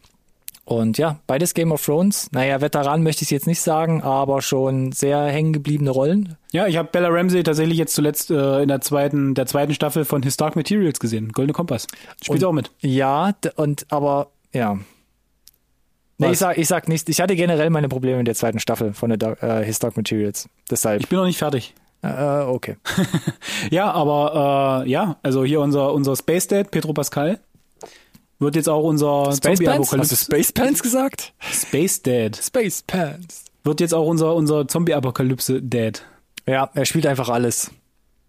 Und ja, beides Game of Thrones. Naja, Veteran möchte ich jetzt nicht sagen, aber schon sehr hängen gebliebene Rollen. Ja, ich habe Bella Ramsey tatsächlich jetzt zuletzt äh, in der zweiten, der zweiten Staffel von His Dark Materials gesehen. Goldene Kompass. Spielt Und- auch mit. Ja, und aber ja. Nee, ich sag, ich sag nicht, ich hatte generell meine Probleme mit der zweiten Staffel von der äh, His Dark Materials. Deshalb. Ich bin noch nicht fertig. Äh, okay. Ja, aber äh, ja, also hier unser, unser Space Dad, Pedro Pascal, wird jetzt auch unser Space Pants? Hast du Zombie-Apokalypse. Space Pants gesagt? Space Dad. Space Pants. Wird jetzt auch unser, unser Zombie-Apokalypse-Dad. Ja, er spielt einfach alles.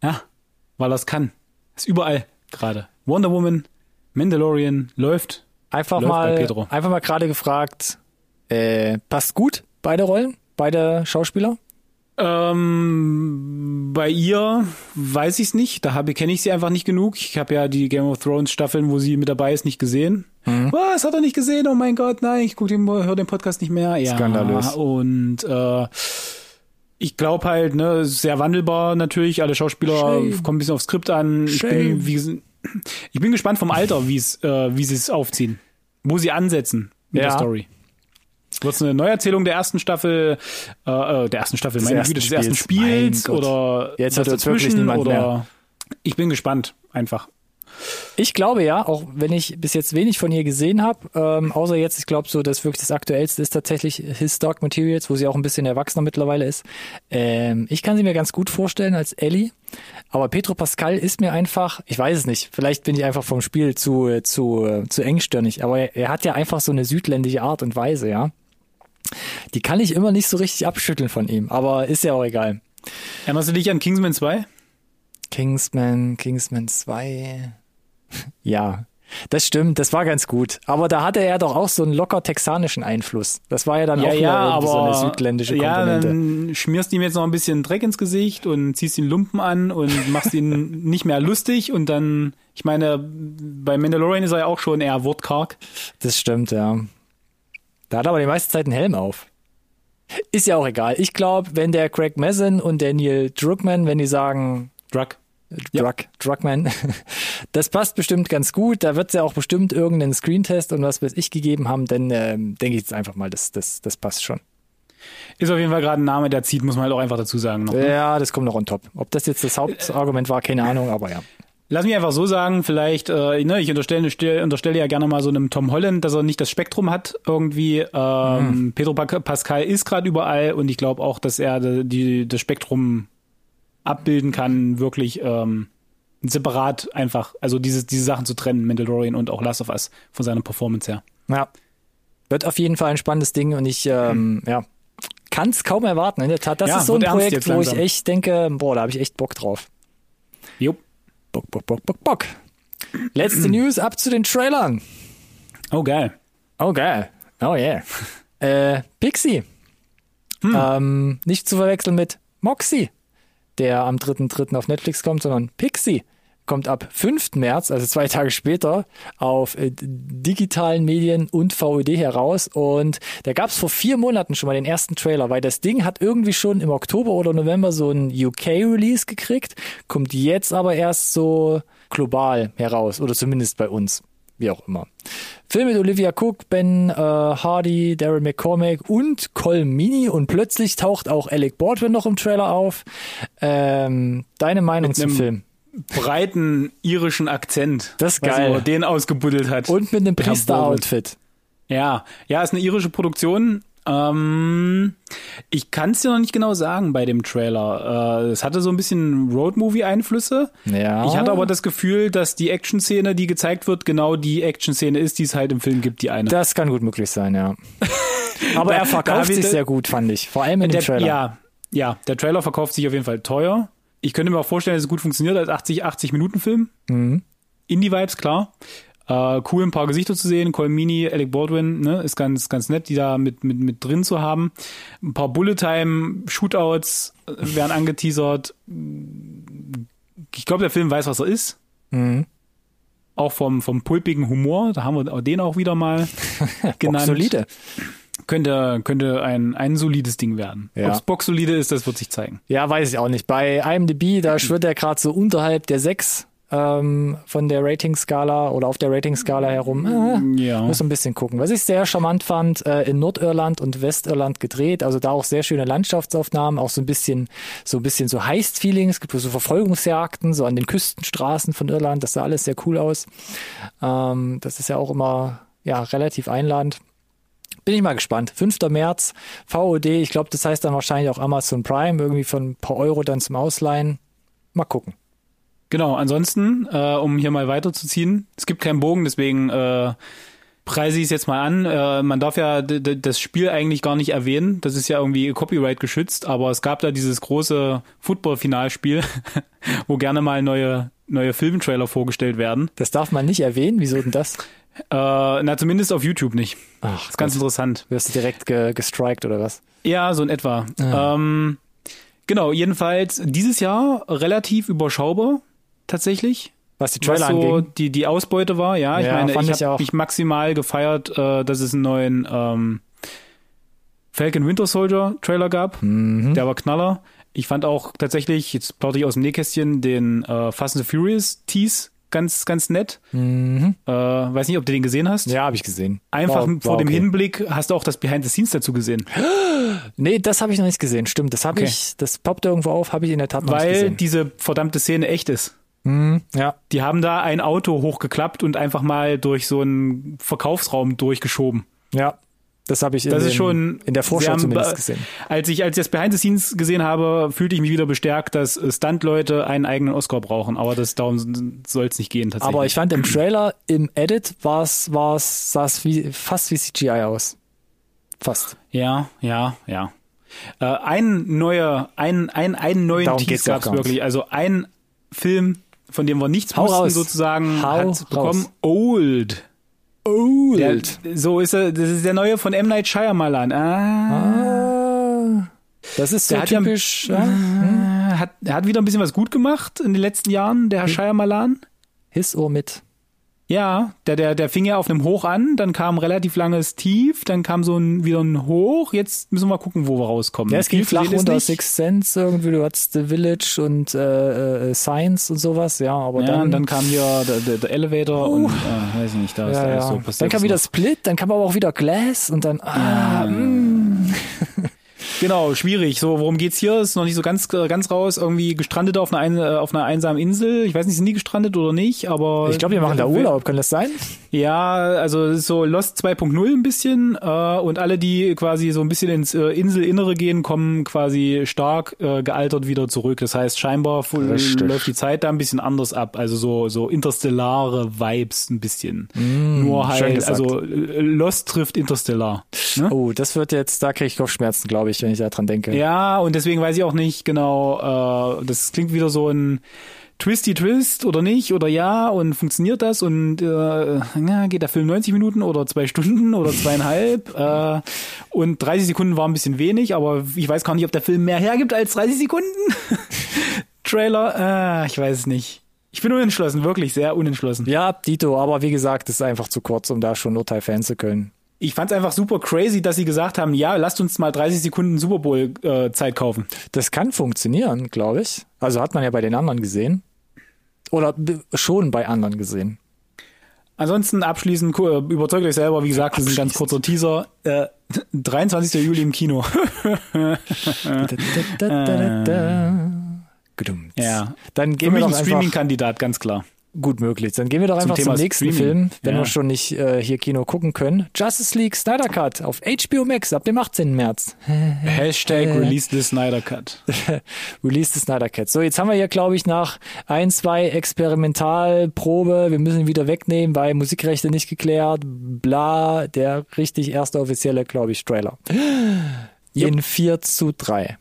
Ja, weil er es kann. Ist überall gerade. Wonder Woman, Mandalorian, läuft. Einfach Läuft bei mal, Pedro. einfach mal gerade gefragt, äh, passt gut, beide Rollen, beide Schauspieler? Ähm, bei ihr weiß ich es nicht. Da kenne ich sie einfach nicht genug. Ich habe ja die Game of Thrones Staffeln, wo sie mit dabei ist, nicht gesehen. Mhm. Was hat er nicht gesehen? Oh mein Gott, nein, ich guck den, höre den Podcast nicht mehr. Ja, Skandalös. Und äh, ich glaube halt, ne, sehr wandelbar natürlich. Alle Schauspieler Shame. kommen ein bisschen aufs Skript an. Ich bin, wie, ich bin gespannt vom Alter, wie es, äh, wie sie es aufziehen, wo sie ansetzen mit Ja. der Story. Wird es eine Neuerzählung der ersten Staffel, äh, äh, der ersten Staffel, Des meine ersten Güte, des ersten Spiels. Oder Jetzt hat uns wirklich niemand oder mehr. ich bin gespannt einfach. Ich glaube ja, auch wenn ich bis jetzt wenig von ihr gesehen habe, ähm, außer jetzt, ich glaube so, dass wirklich das Aktuellste ist tatsächlich His Dark Materials, wo sie auch ein bisschen erwachsener mittlerweile ist. Ähm, ich kann sie mir ganz gut vorstellen als Ellie, aber Petro Pascal ist mir einfach, ich weiß es nicht, vielleicht bin ich einfach vom Spiel zu, äh, zu, äh, zu engstirnig, aber er, er hat ja einfach so eine südländische Art und Weise, ja. Die kann ich immer nicht so richtig abschütteln von ihm, aber ist ja auch egal. Erinnerst du dich an Kingsman 2? Kingsman, Kingsman 2. Ja, das stimmt, das war ganz gut. Aber da hatte er doch auch so einen locker texanischen Einfluss. Das war ja dann auch wieder irgendwie so eine südländische ja, Komponente. dann schmierst du ihm jetzt noch ein bisschen Dreck ins Gesicht und ziehst ihn Lumpen an und machst ihn nicht mehr lustig und dann, ich meine, bei Mandalorian ist er ja auch schon eher wortkarg. Das stimmt, ja. Da hat er aber die meiste Zeit einen Helm auf. Ist ja auch egal. Ich glaube, wenn der Craig Mazin und der Neil Druckmann, wenn die sagen, Drug. Ja. Drug, Drugman. Das passt bestimmt ganz gut. Da wird es ja auch bestimmt irgendeinen Screentest und was weiß ich gegeben haben, denn ähm, denke ich jetzt einfach mal, das, das, das passt schon. Ist auf jeden Fall gerade ein Name, der zieht, muss man halt auch einfach dazu sagen. Noch, ne? Ja, das kommt noch on top. Ob das jetzt das Hauptargument war, keine Ahnung, aber ja. Lass mich einfach so sagen, vielleicht, äh, ne, ich unterstelle, stell- unterstelle ja gerne mal so einem Tom Holland, dass er nicht das Spektrum hat irgendwie. Ähm, Pedro Pa- Pascal ist gerade überall und ich glaube auch, dass er die, die, das Spektrum abbilden kann, wirklich ähm, separat einfach, also diese, diese Sachen zu trennen, Mandalorian und auch Last of Us von seiner Performance her. Ja. Wird auf jeden Fall ein spannendes Ding und ich ähm, ja, kann es kaum erwarten. In der Tat, das Ja, ist so ein Projekt, wo ich echt denke, boah, da habe ich echt Bock drauf. Jo. Bock, Bock, Bock, Bock, Bock. Letzte News ab zu den Trailern. Oh, geil. Oh, geil. Oh, yeah. äh, Pixie. Hm. Ähm, nicht zu verwechseln mit Moxie, der am 3.3. auf Netflix kommt, sondern Pixie kommt ab 5. März, also zwei Tage später, auf äh, digitalen Medien und VOD heraus. Und da gab es vor vier Monaten schon mal den ersten Trailer, weil das Ding hat irgendwie schon im Oktober oder November so ein UK-Release gekriegt, kommt jetzt aber erst so global heraus, oder zumindest bei uns. wie auch immer. Film mit Olivia Cook, Ben äh, Hardy, Darren McCormack und Col Mini und plötzlich taucht auch Alec Baldwin noch im Trailer auf. Ähm, deine Meinung zum Film? Breiten irischen Akzent. Das ist geil. über den ausgebuddelt hat. Und mit einem Priester-Outfit. Ja, ja, ist eine irische Produktion. Ähm, ich kann es dir noch nicht genau sagen bei dem Trailer. Äh, es hatte so ein bisschen Roadmovie-Einflüsse. Ja. Ich hatte aber das Gefühl, dass die Action-Szene, die gezeigt wird, genau die Action-Szene ist, die es halt im Film gibt, die eine. Das kann gut möglich sein, ja. Aber er verkauft sich sehr gut, fand ich. Vor allem in dem der, Trailer. Ja, ja, der Trailer verkauft sich auf jeden Fall teuer. Ich könnte mir auch vorstellen, dass es gut funktioniert als 80, 80 Minuten Film. Mhm. Indie-Vibes, klar. Äh, cool, ein paar Gesichter zu sehen. Colmini, Alec Baldwin, ne, ist ganz, ganz nett, die da mit, mit, mit drin zu haben. Ein paar Bullet-Time-Shootouts äh, werden angeteasert. Ich glaube, der Film weiß, was er ist. Mhm. Auch vom, vom pulpigen Humor, da haben wir den auch wieder mal Bock genannt. solide. Könnte, könnte ein, ein solides Ding werden. Ja. Ob's Box solide ist, das wird sich zeigen. Ja, weiß ich auch nicht. Bei IMDb, da schwirrt er gerade so unterhalb der 6 ähm, von der Ratingskala oder auf der Ratingskala herum. Äh, Ja. Muss ein bisschen gucken. Was ich sehr charmant fand, äh, in Nordirland und Westirland gedreht, also da auch sehr schöne Landschaftsaufnahmen, auch so ein bisschen, so ein bisschen so Heist-Feeling. Es gibt so Verfolgungsjagden, so an den Küstenstraßen von Irland. Das sah alles sehr cool aus. Ähm, das ist ja auch immer, ja, relativ einladend. Bin ich mal gespannt. 5. März, VOD, ich glaube, das heißt dann wahrscheinlich auch Amazon Prime, irgendwie von ein paar Euro dann zum Ausleihen. Mal gucken. Genau, ansonsten, äh, um hier mal weiterzuziehen, es gibt keinen Bogen, deswegen äh, preise ich es jetzt mal an. Äh, man darf ja das Spiel eigentlich gar nicht erwähnen, das ist ja irgendwie Copyright geschützt, aber es gab da dieses große Football-Finalspiel, wo gerne mal neue, neue Filmtrailer vorgestellt werden. Das darf man nicht erwähnen. Wieso denn das? Äh, na, zumindest auf YouTube nicht. Ach, Das ist ganz interessant. Wirst du direkt ge gestrikt oder was? Ja, so in etwa. Ah. Ähm, genau, jedenfalls dieses Jahr relativ überschaubar, tatsächlich. Was die was Trailer so anging. die, die Ausbeute war. Ja, ich Ja, meine, fand ich habe mich maximal gefeiert, äh, dass es einen neuen ähm, Falcon Winter Soldier Trailer gab. Mhm. Der war Knaller. Ich fand auch tatsächlich, jetzt plaudere ich aus dem Nähkästchen, den äh, Fast and the Furious Tease ganz, ganz nett. Mhm. Äh, weiß nicht, ob du den gesehen hast. Ja, habe ich gesehen. Einfach War- vor war dem okay. Hinblick hast du auch das Behind the Scenes dazu gesehen. Nee, das habe ich noch nicht gesehen. Stimmt, das habe Okay. ich, das poppt irgendwo auf, habe ich in der Tat noch nicht Weil gesehen. diese verdammte Szene echt ist. Mhm. Ja, Die haben da ein Auto hochgeklappt und einfach mal durch so einen Verkaufsraum durchgeschoben. ja. Das habe ich in, Das ist den- schon in der Vorschau haben zumindest gesehen. Als ich, als ich das Behind the Scenes gesehen habe, fühlte ich mich wieder bestärkt, dass Stunt-Leute einen eigenen Oscar brauchen. Aber das darum soll es nicht gehen tatsächlich. Aber ich fand im Trailer, im Edit, war's, war's, sah es wie, fast wie CGI aus. Fast. ja, ja, ja. Äh, ein neuer, ein, ein, einen neuen Darum Tease gab es wirklich. Also ein Film, von dem wir nichts Hau wussten, raus. sozusagen, Hau hat raus. bekommen. Old. Old. Der, so ist er, das ist der neue von M. Night Shyamalan. Ah. ah, das ist so Der hat ja- typisch. Äh, Hat, er hat wieder ein bisschen was gut gemacht in den letzten Jahren, der Herr Shyamalan. His or mit. Ja, der, der, der fing ja auf einem Hoch an, dann kam relativ langes Tief, dann kam so ein, wieder ein Hoch. Jetzt müssen wir mal gucken, wo wir rauskommen. Ja, es ging flach ist runter. Six Sense irgendwie, du hattest The Village und äh, äh, Science und sowas, ja, aber Ja, dann, dann kam hier der, der, der Elevator und äh, weiß ich nicht, da ist ja, alles ja. so passiert. dann kam wieder Split, dann kam aber auch wieder Glass und dann, ah, mm. Genau, schwierig. So, worum geht's hier? Ist noch nicht so ganz ganz raus. Irgendwie gestrandet auf einer, ein, äh, auf einer einsamen Insel. Ich weiß nicht, sind die gestrandet oder nicht, aber ich glaube, wir machen da Urlaub, kann das sein? Ja, also es ist so Lost 2.0 ein bisschen äh, und alle, die quasi so ein bisschen ins äh, Inselinnere gehen, kommen quasi stark äh, gealtert wieder zurück. Das heißt, scheinbar Richtig. läuft die Zeit da ein bisschen anders ab. Also so so interstellare Vibes ein bisschen. Nur Mm, schön halt, also äh, Lost trifft Interstellar. Ne? Oh, das wird jetzt, da kriege ich Kopfschmerzen, glaube ich, wenn ich da dran denke. Ja, und deswegen weiß ich auch nicht genau, äh, das klingt wieder so ein Twisty Twist oder nicht oder ja und funktioniert das und äh, ja, geht der Film 90 Minuten oder zwei Stunden oder zweieinhalb äh, und 30 Sekunden war ein bisschen wenig, aber ich weiß gar nicht, ob der Film mehr hergibt als 30 Sekunden. Trailer, äh, ich weiß es nicht. Ich bin unentschlossen, wirklich sehr unentschlossen. Ja, Dito, aber wie gesagt, das ist einfach zu kurz, um da schon Urteil fällen zu können. Ich fand's einfach super crazy, dass sie gesagt haben, ja, lasst uns mal 30 Sekunden Super Bowl äh, Zeit kaufen. Das kann funktionieren, glaube ich. Also hat man ja bei den anderen gesehen. Oder schon bei anderen gesehen. Ansonsten abschließend, äh, überzeugt euch selber, wie gesagt, das ist ein ganz kurzer Teaser. Äh, 23. Juli im Kino. Da, da, da. Gedummt. ja. Dann Für gehen wir mich ein Streaming-Kandidat, ganz klar. Gut möglich. Dann gehen wir doch einfach zum, Thema nächsten Streaming. Film, wenn Ja. wir schon nicht äh, hier Kino gucken können. Justice League Snyder Cut auf HBO Max ab dem 18. März. Hashtag Release the Snyder Cut. Release the Snyder Cut. So, jetzt haben wir hier, glaube ich, nach ein, zwei Experimentalprobe, wir müssen ihn wieder wegnehmen, weil Musikrechte nicht geklärt, bla, der richtig erste offizielle, glaube ich, Trailer. In 4 zu 3.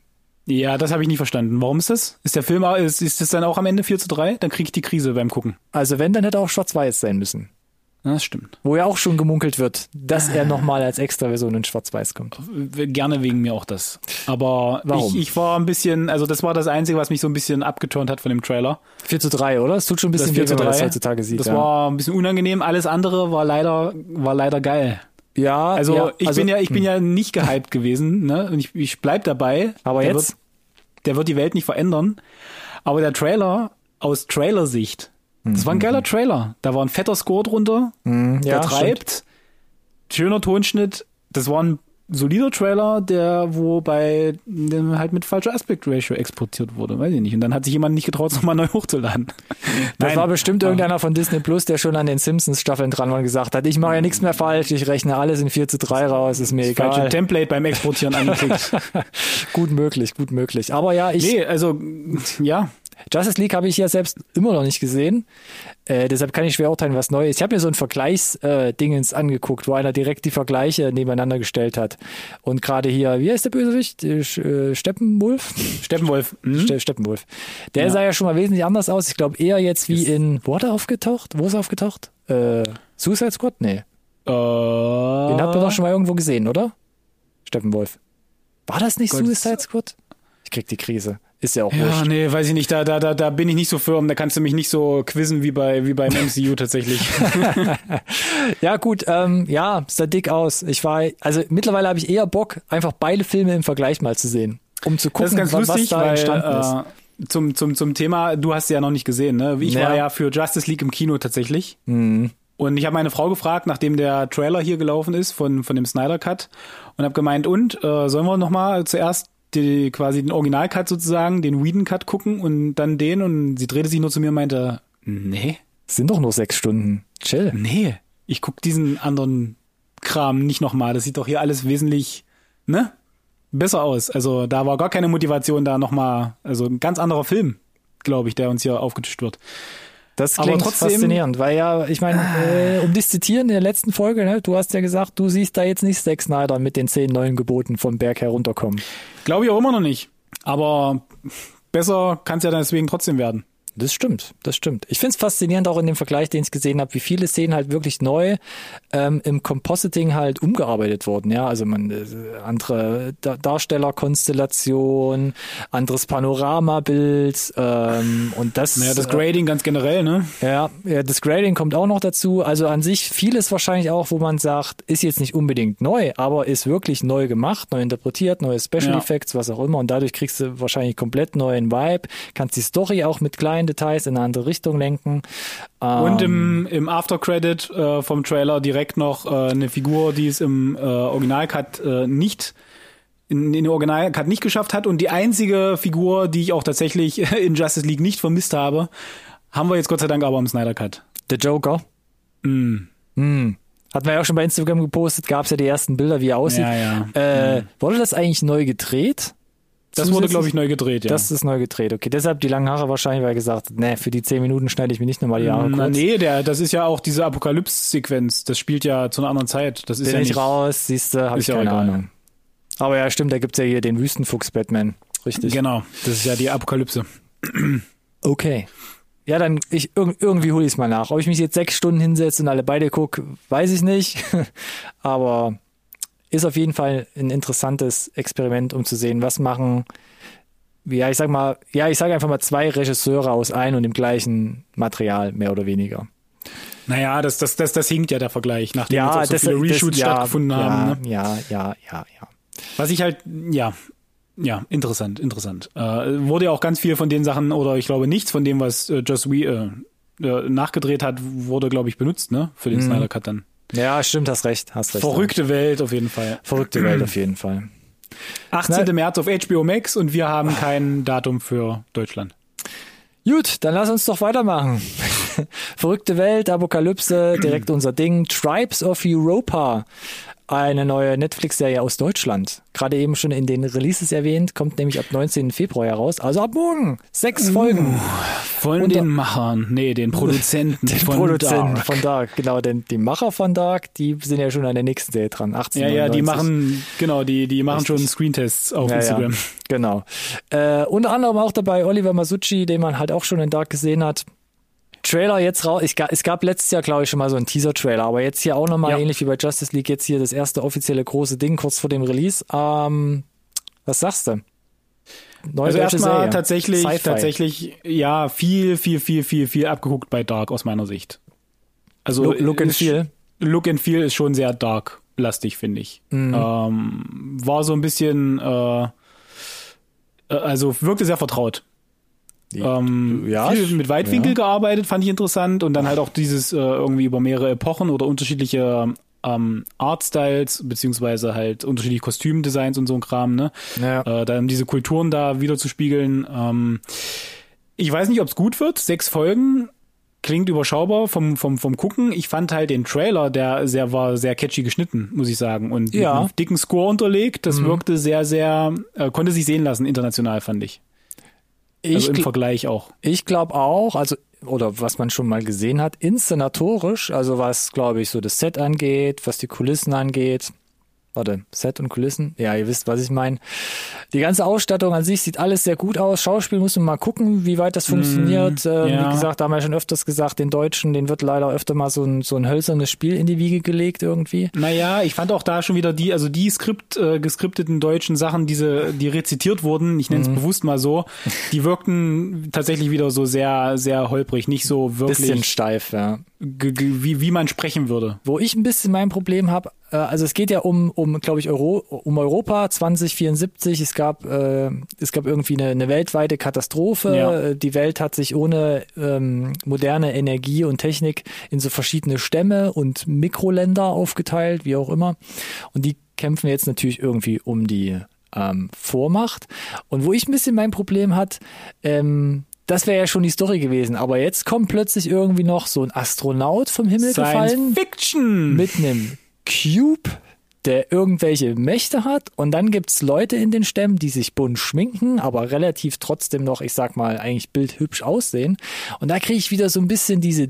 Ja, das habe ich nicht verstanden. Warum ist das? Ist der Film, ist, ist das dann auch am Ende 4 zu 3? Dann kriege ich die Krise beim Gucken. Also wenn, dann hätte er auch schwarz-weiß sein müssen. Das stimmt. Wo ja auch schon gemunkelt wird, dass er nochmal als Extraversion in schwarz-weiß kommt. Gerne wegen mir auch das. Aber Warum? Ich, ich war ein bisschen, also das war das Einzige, was mich so ein bisschen abgeturnt hat von dem Trailer. 4 zu 3, oder? Es tut schon ein bisschen Das weh, 4 zu wenn man 3. das heutzutage sieht. Das ja. war ein bisschen unangenehm. Alles andere war leider, war leider geil. ja, Also, ja, ich also, bin ja, ich bin ja nicht gehypt gewesen, ne? Und ich, ich bleib dabei. Aber der jetzt? Der wird die Welt nicht verändern. Aber der Trailer aus Trailersicht, das war ein geiler Trailer. Da war ein fetter Score drunter, Mhm, der ja, treibt, schöner Tonschnitt. Das war ein solider Trailer, der wo bei dem halt mit falscher Aspect Ratio exportiert wurde, weiß ich nicht. Und dann hat sich jemand nicht getraut, es nochmal neu hochzuladen. Das Nein. war bestimmt irgendeiner von Disney Plus, der schon an den Simpsons-Staffeln dran war und gesagt hat, ich mache ja nichts mehr falsch, ich rechne alles in 4 zu 3 raus, ist mir falsche egal. Template beim Exportieren angeklickt. gut möglich, gut möglich. Aber ja, ich, nee, also ja, Justice League habe ich ja selbst immer noch nicht gesehen. Äh, deshalb kann ich schwer urteilen, was neu ist. Ich habe mir so ein Vergleichsdingens angeguckt, wo einer direkt die Vergleiche nebeneinander gestellt hat. Und gerade hier, wie heißt der Bösewicht? Äh, äh, Steppenwolf? Steppenwolf. Hm? Ste Steppenwolf. Der Ja. sah ja schon mal wesentlich anders aus. Ich glaube eher jetzt wie in, wo hat er aufgetaucht? Wo ist er aufgetaucht? Äh, Suicide Squad? Nee. Äh, Den hat man doch schon mal irgendwo gesehen, oder? Steppenwolf. War das nicht Gott. Suicide Squad? Ich krieg die Krise. Ist ja auch Ja, wurscht. nee, weiß ich nicht, da, da, da, da bin ich nicht so firm, da kannst du mich nicht so quizzen wie bei, wie beim MCU tatsächlich. Ja, gut, ähm, ja, sah dick aus. Ich war, also mittlerweile habe ich eher Bock, einfach beide Filme im Vergleich mal zu sehen. Um zu Das gucken, ist ganz wa- lustig, was da weil entstanden ist. äh, zum, zum, zum Thema, du hast sie ja noch nicht gesehen, ne? Ich Ja. war ja für Justice League im Kino tatsächlich. Mhm. Und ich habe meine Frau gefragt, nachdem der Trailer hier gelaufen ist von, von dem Snyder Cut und habe gemeint, und äh, sollen wir noch mal zuerst die, quasi den Original Cut sozusagen, den Whedon Cut gucken und dann den und sie drehte sich nur zu mir und meinte, nee, sind doch nur sechs Stunden. Chill. nee, ich guck diesen anderen Kram nicht noch mal. Das sieht doch hier alles wesentlich, ne? Besser aus. Also da war gar keine Motivation da noch mal, also ein ganz anderer Film, glaube ich, der uns hier aufgetischt wird. Das Aber klingt trotzdem- faszinierend, weil ja, ich meine, äh, um dich zu zitieren in der letzten Folge, ne, du hast ja gesagt, du siehst da jetzt nicht Zack Snyder mit den zehn neuen Geboten vom Berg herunterkommen. Glaube ich auch immer noch nicht. Aber besser kann es ja deswegen trotzdem werden. Das stimmt, das stimmt. Ich finde es faszinierend auch in dem Vergleich, den ich gesehen habe, wie viele Szenen halt wirklich neu ähm, im Compositing halt umgearbeitet wurden. Ja, also man äh, andere da Darstellerkonstellation, anderes Panoramabild ähm, und das. Naja, das äh, Grading ganz generell, ne? Ja, ja, das Grading kommt auch noch dazu. Also an sich vieles wahrscheinlich auch, wo man sagt, ist jetzt nicht unbedingt neu, aber ist wirklich neu gemacht, neu interpretiert, neue Special Ja. Effects, was auch immer. Und dadurch kriegst du wahrscheinlich komplett neuen Vibe, kannst die Story auch mit kleinen Details in eine andere Richtung lenken. Und Ähm, im, im After-Credit äh, vom Trailer direkt noch äh, eine Figur, die es im äh, Original-Cut äh, nicht in, in den Original-Cut nicht geschafft hat und die einzige Figur, die ich auch tatsächlich in Justice League nicht vermisst habe, haben wir jetzt Gott sei Dank aber im Snyder-Cut. The Joker. Mm. Hm. Hatten wir ja auch schon bei Instagram gepostet, gab es ja die ersten Bilder, wie er aussieht. Ja, ja. Äh, wurde das eigentlich neu gedreht? Das wurde, glaube ich, neu gedreht, ja. Das ist neu gedreht. Okay, deshalb die langen Haare wahrscheinlich, weil er gesagt, hat, nee, für die zehn Minuten schneide ich mir nicht nochmal die Haare Na, kurz. nee, der, das ist ja auch diese Apokalypse-Sequenz. Das spielt ja zu einer anderen Zeit. Das ist Bin ja ich nicht raus, siehst du, habe ich ja keine egal. Ahnung. Aber ja, stimmt, da gibt's ja hier den Wüstenfuchs-Batman. Richtig. Genau, das ist ja die Apokalypse. Okay. Ja, dann ich irg irgendwie hole ich es mal nach. Ob ich mich jetzt sechs Stunden hinsetze und alle beide gucke, weiß ich nicht. Aber ist auf jeden Fall ein interessantes Experiment, um zu sehen, was machen, ja, ich sag mal, ja, ich sage einfach mal zwei Regisseure aus ein und dem gleichen Material, mehr oder weniger. Naja, das, das, das, das hinkt ja der Vergleich, nachdem Ja, jetzt auch so das, viele das, Reshoots ja, stattgefunden ja, haben. Ne? Ja, ja, ja, ja. Was ich halt, ja, ja, interessant, interessant. Äh, wurde ja auch ganz viel von den Sachen, oder ich glaube nichts von dem, was äh, Joss, Whe äh, äh, nachgedreht hat, wurde, glaube ich, benutzt, ne? Für den Mhm. Snyder Cut dann. Ja, stimmt, hast recht, hast recht. Verrückte Welt auf jeden Fall. Verrückte Welt auf jeden Fall. 18. Na- März auf HBO Max und wir haben kein Datum für Deutschland. Gut, dann lass uns doch weitermachen. Verrückte Welt, Apokalypse, direkt unser Ding. Tribes of Europa. Eine neue Netflix-Serie aus Deutschland. Gerade eben schon in den Releases erwähnt, kommt nämlich ab 19. Februar heraus. Also ab morgen. Sechs Folgen. Von Und den Machern, nee, den Produzenten Den von Produzenten Dark. von Dark. Genau, denn die Macher von Dark, die sind ja schon an der nächsten Serie dran. 18. Ja, ja, die machen, genau, die, die machen schon Screentests auf Ja, Instagram. Ja, genau. Äh, unter anderem auch dabei Oliver Masucci, den man halt auch schon in Dark gesehen hat. Trailer jetzt raus. Ich, es gab letztes Jahr, glaube ich, schon mal so einen Teaser-Trailer, aber jetzt hier auch nochmal Ja. ähnlich wie bei Justice League jetzt hier das erste offizielle große Ding kurz vor dem Release. Ähm, was sagst du? Neue Also erstmal tatsächlich, tatsächlich, ja, viel, viel, viel, viel, viel abgeguckt bei Dark aus meiner Sicht. Also Look, look and Feel. Look and Feel ist schon sehr Dark-lastig, finde ich. Mhm. Ähm, war so ein bisschen, äh, äh, also wirkte sehr vertraut. Ähm, Ja, viel mit Weitwinkel ja. gearbeitet, fand ich interessant. Und dann halt auch dieses äh, irgendwie über mehrere Epochen oder unterschiedliche ähm, Artstyles, beziehungsweise halt unterschiedliche Kostümdesigns und so ein Kram, ne? Ja. Äh, dann diese Kulturen da wieder zu spiegeln. Ähm, ich weiß nicht, ob es gut wird. Sechs Folgen klingt überschaubar vom, vom, vom Gucken. Ich fand halt den Trailer, der sehr, war sehr catchy geschnitten, muss ich sagen. Und Ja. dicken Score unterlegt. Das wirkte sehr, sehr, äh, konnte sich sehen lassen, international, fand ich. Ich, Also im gl- Vergleich auch. ich glaube auch, also oder was man schon mal gesehen hat, inszenatorisch, also was glaube ich so das Set angeht, was die Kulissen angeht. Warte, Set und Kulissen? Ja, ihr wisst, was ich meine. Die ganze Ausstattung an sich sieht alles sehr gut aus. Schauspiel muss man mal gucken, wie weit das funktioniert. ähm, ja. Wie gesagt, da haben wir schon öfters gesagt, den Deutschen, den wird leider öfter mal so ein, so ein hölzernes Spiel in die Wiege gelegt irgendwie. Naja, ich fand auch da schon wieder die, also die Skript, äh, geskripteten deutschen Sachen, diese, die rezitiert wurden, ich nenne es bewusst mal so, die wirkten tatsächlich wieder so sehr, sehr holprig, nicht so Bisschen wirklich, steif, ja. Wie, wie man sprechen würde. Wo ich ein bisschen mein Problem habe, äh, also es geht ja um, um glaube ich, Euro, um Europa 2074. Es gab, äh, es gab irgendwie eine, eine weltweite Katastrophe. Ja. Äh, Die Welt hat sich ohne ähm, moderne Energie und Technik in so verschiedene Stämme und Mikroländer aufgeteilt, wie auch immer. Und die kämpfen jetzt natürlich irgendwie um die ähm, Vormacht. Und wo ich ein bisschen mein Problem hat, ähm, das wäre ja schon die Story gewesen, aber jetzt kommt plötzlich irgendwie noch so ein Astronaut vom Himmel gefallen Science Fiction! mit einem Cube, der irgendwelche Mächte hat. Und dann gibt's Leute in den Stämmen, die sich bunt schminken, aber relativ trotzdem noch, ich sag mal, eigentlich bildhübsch aussehen. Und da kriege ich wieder so ein bisschen diese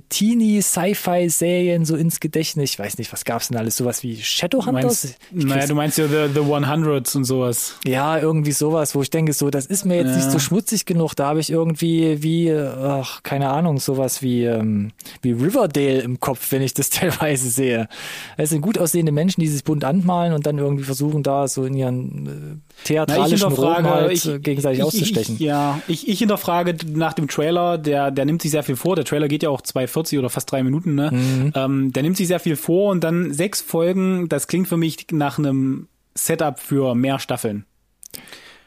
Teenie-Sci-Fi-Serien so ins Gedächtnis. Ich weiß nicht, was gab's denn alles? Sowas wie Du Shadowhunters? meinst, naja, du meinst ja The, the 100s und sowas. ja, irgendwie sowas, wo ich denke, so, das ist mir jetzt Ja. nicht so schmutzig genug. Da habe ich irgendwie wie, ach, keine Ahnung, sowas wie, ähm, wie Riverdale im Kopf, wenn ich das teilweise sehe. Es sind gut aussehende Menschen, die sich bunt anmalen und dann irgendwie versuchen, da so in ihren äh, theatralischen Roben halt ich- äh, gegenseitig ich, auszustechen. Ich, ja, ich, ich hinterfrage nach dem Trailer, der, der nimmt sich sehr viel vor. Der Trailer geht ja auch 2,40 oder fast drei Minuten, ne? Mhm. Ähm, der nimmt sich sehr viel vor und dann sechs Folgen, das klingt für mich nach einem Setup für mehr Staffeln.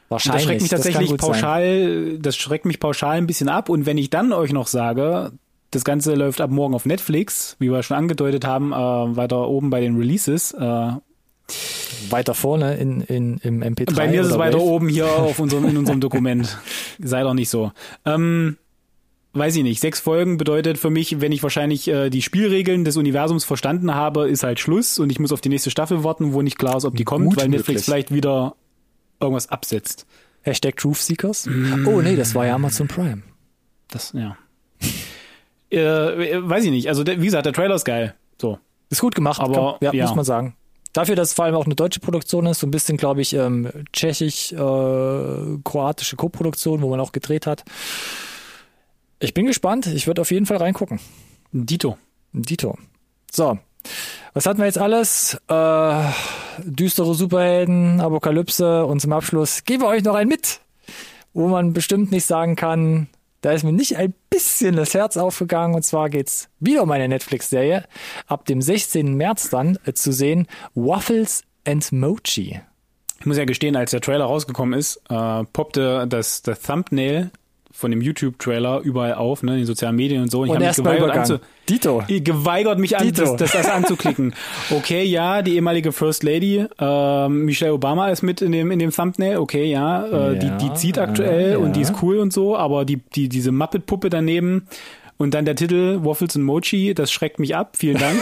Wahrscheinlich. Das schreckt mich das tatsächlich sein. pauschal, das schreckt mich pauschal ein bisschen ab. Und wenn ich dann euch noch sage, das Ganze läuft ab morgen auf Netflix, wie wir schon angedeutet haben, äh, weiter oben bei den Releases. Äh, Weiter vorne in, in, im MP3. Bei mir ist es weiter Wave. oben hier auf unserem, in unserem Dokument. Sei doch nicht so. Ähm, weiß ich nicht. Sechs Folgen bedeutet für mich, wenn ich wahrscheinlich äh, die Spielregeln des Universums verstanden habe, ist halt Schluss und ich muss auf die nächste Staffel warten, wo nicht klar ist, ob die kommt, Gut weil Netflix möglich. vielleicht wieder irgendwas absetzt. Hashtag Truth Seekers. Mm. Oh nee, das war ja Amazon Prime. Das, ja. äh, weiß ich nicht. Also, der, wie gesagt, der Trailer ist geil. So. Ist gut gemacht, Aber, ja, ja. muss man sagen. Dafür, dass es vor allem auch eine deutsche Produktion ist, so ein bisschen, glaube ich, ähm, tschechisch-kroatische Koproduktion, wo man auch gedreht hat. Ich bin gespannt. Ich würde auf jeden Fall reingucken. Dito. Dito. So. Was hatten wir jetzt alles? Äh, düstere Superhelden, Apokalypse und zum Abschluss geben wir euch noch ein mit, wo man bestimmt nicht sagen kann, da ist mir nicht ein bisschen das Herz aufgegangen. Und zwar geht's wieder um eine Netflix-Serie. Ab dem 16. März dann äh, zu sehen. Waffles and Mochi. Ich muss ja gestehen, als der Trailer rausgekommen ist, äh, poppte das, das Thumbnail von dem YouTube-Trailer überall auf, ne, in den sozialen Medien und so. Und, Und ich habe mich geweigert, anzu Dito. geweigert mich an, Dito. das, das, das anzuklicken. Okay, ja, die ehemalige First Lady, ähm, Michelle Obama ist mit in dem, in dem Thumbnail. Okay, ja, äh, Ja, die, die zieht aktuell ja. und die ist cool und so, aber die, die, diese Muppet-Puppe daneben und dann der Titel Waffles und Mochi, das schreckt mich ab. Vielen Dank.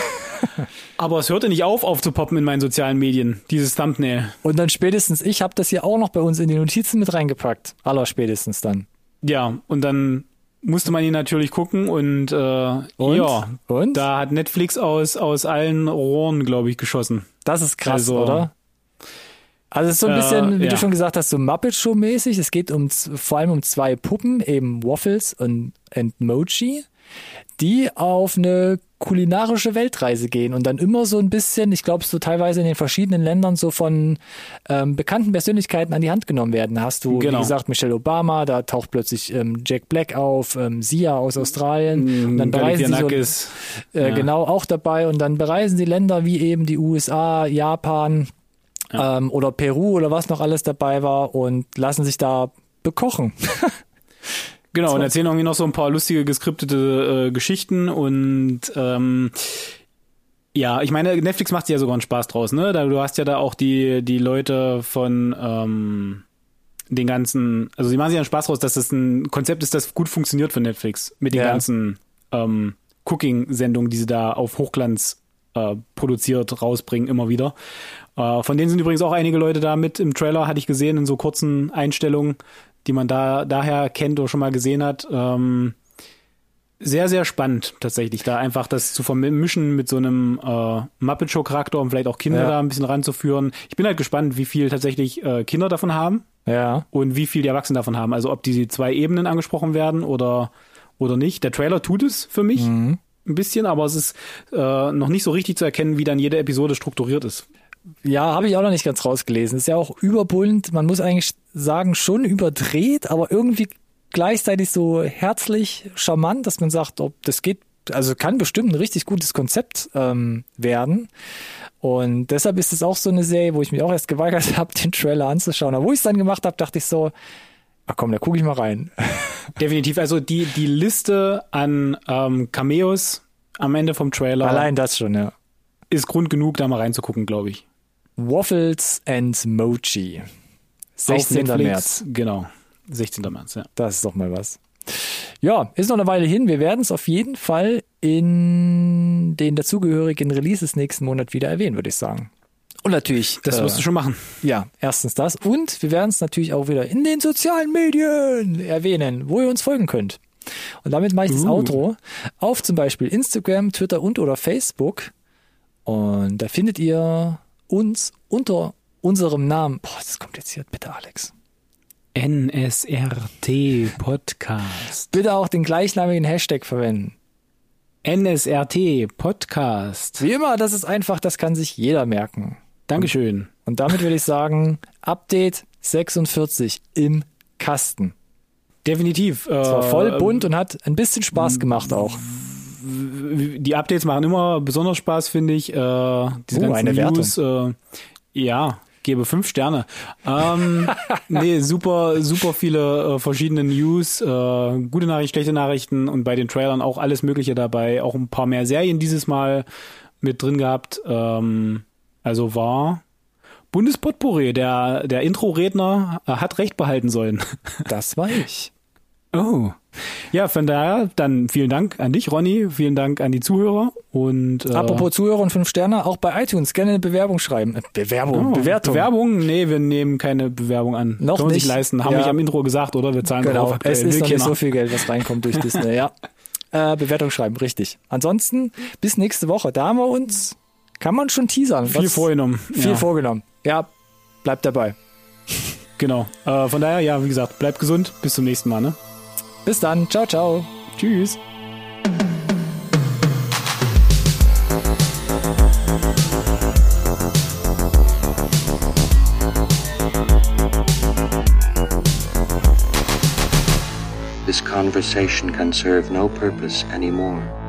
aber es hörte nicht auf, aufzupoppen in meinen sozialen Medien, dieses Thumbnail. Und dann spätestens, ich habe das hier auch noch bei uns in die Notizen mit reingepackt. Aller spätestens dann. Ja, und dann musste man ihn natürlich gucken und, äh, Und? ja, Und? da hat Netflix aus, aus allen Rohren, glaube ich, geschossen. Das ist krass, Also- oder? Also es ist so ein Äh, bisschen, wie ja. du schon gesagt hast, so Muppet Show mäßig. Es geht um vor allem um zwei Puppen, eben Waffles und, und Mochi, die auf eine kulinarische Weltreise gehen und dann immer so ein bisschen, ich glaube, so teilweise in den verschiedenen Ländern so von ähm, bekannten Persönlichkeiten an die Hand genommen werden. Da hast du, Genau. wie gesagt, Michelle Obama, da taucht plötzlich ähm, Jack Black auf, ähm, Sia aus Australien. und dann bereisen sie so, äh, Ja. genau auch dabei und dann bereisen sie Länder wie eben die USA, Japan ähm, oder Peru oder was noch alles dabei war und lassen sich da bekochen. Genau, So. und erzählen irgendwie noch so ein paar lustige geskriptete äh, Geschichten und ähm, ja, ich meine, Netflix macht sich ja sogar einen Spaß draus, ne? Da, du hast ja da auch die, die Leute von ähm, den ganzen, also sie machen sich ja einen Spaß draus, dass das ein Konzept ist, das gut funktioniert für Netflix mit den Ja. ganzen ähm, Cooking-Sendungen, die sie da auf Hochglanz äh, produziert rausbringen, immer wieder. Äh, von denen sind übrigens auch einige Leute da mit im Trailer, hatte ich gesehen, in so kurzen Einstellungen, die man da daher kennt oder schon mal gesehen hat. Ähm, sehr, sehr spannend tatsächlich, da einfach das zu vermischen mit so einem äh, Muppet Show Charakter und vielleicht auch Kinder Ja. da ein bisschen ranzuführen. Ich bin halt gespannt, wie viel tatsächlich äh, Kinder davon haben Ja. und wie viel die Erwachsenen davon haben. Also ob diese zwei Ebenen angesprochen werden oder, oder nicht. Der Trailer tut es für mich Mhm. ein bisschen, aber es ist äh, noch nicht so richtig zu erkennen, wie dann jede Episode strukturiert ist. Ja, habe ich auch noch nicht ganz rausgelesen. Ist ja auch überbunt, man muss eigentlich sagen, schon überdreht, aber irgendwie gleichzeitig so herzlich charmant, dass man sagt, ob das geht, also kann bestimmt ein richtig gutes Konzept ähm, werden. Und deshalb ist es auch so eine Serie, wo ich mich auch erst geweigert habe, den Trailer anzuschauen. Aber wo ich es dann gemacht habe, dachte ich so, ach komm, da gucke ich mal rein. Definitiv. Also die, die Liste an ähm, Cameos am Ende vom Trailer Allein das schon, ja. ist Grund genug, da mal reinzugucken, glaube ich. Waffles and Mochi. Auf 16. Netflix. März. Genau. 16. März, ja. Das ist doch mal was. Ja, ist noch eine Weile hin. Wir werden es auf jeden Fall in den dazugehörigen Releases nächsten Monat wieder erwähnen, würde ich sagen. Und natürlich, Das äh, wirst du schon machen. ja, erstens das. Und wir werden es natürlich auch wieder in den sozialen Medien erwähnen, wo ihr uns folgen könnt. Und damit mache ich das Uh. Outro auf zum Beispiel Instagram, Twitter und oder Facebook. Und da findet ihr uns unter unserem Namen. Boah, das ist kompliziert. Bitte, Alex. NSRT Podcast. Bitte auch den gleichnamigen Hashtag verwenden. NSRT Podcast. Wie immer, das ist einfach, das kann sich jeder merken. Dankeschön. Und damit würde ich sagen, Update 46 im Kasten. Definitiv. Es war voll bunt und hat ein bisschen Spaß gemacht auch. Die Updates machen immer besonders Spaß, finde ich. Äh, diese Oh, ganzen eine News, äh, ja, gebe fünf Sterne. Ähm, nee, super, super viele äh, verschiedene News, äh, gute Nachrichten, schlechte Nachrichten und bei den Trailern auch alles Mögliche dabei. Auch ein paar mehr Serien dieses Mal mit drin gehabt. Ähm, also war Bundespotpourri, der, der Intro-Redner äh, hat recht behalten sollen. Das war ich. Oh. Ja, von daher dann vielen Dank an dich, Ronny. Vielen Dank an die Zuhörer. Und äh, Apropos Zuhörer und fünf Sterne, auch bei iTunes gerne eine Bewerbung schreiben. Äh, Bewerbung, oh, Bewertung. Bewerbung? Nee, wir nehmen keine Bewerbung an. Noch Können nicht. leisten. Haben Ja. wir nicht am Intro gesagt, oder? Wir zahlen Genau, drauf. aktuell. es ist noch nicht so viel Geld, was reinkommt durch Disney, ja. Äh, Bewertung schreiben, richtig. Ansonsten, bis nächste Woche. Da haben wir uns, kann man schon teasern. Viel vorgenommen. Viel ja, vorgenommen. Ja, bleibt dabei. Genau. Äh, von daher, ja, wie gesagt, bleibt gesund. Bis zum nächsten Mal. Ne? Bis dann. Ciao, ciao. Tschüss. This conversation can serve no purpose anymore.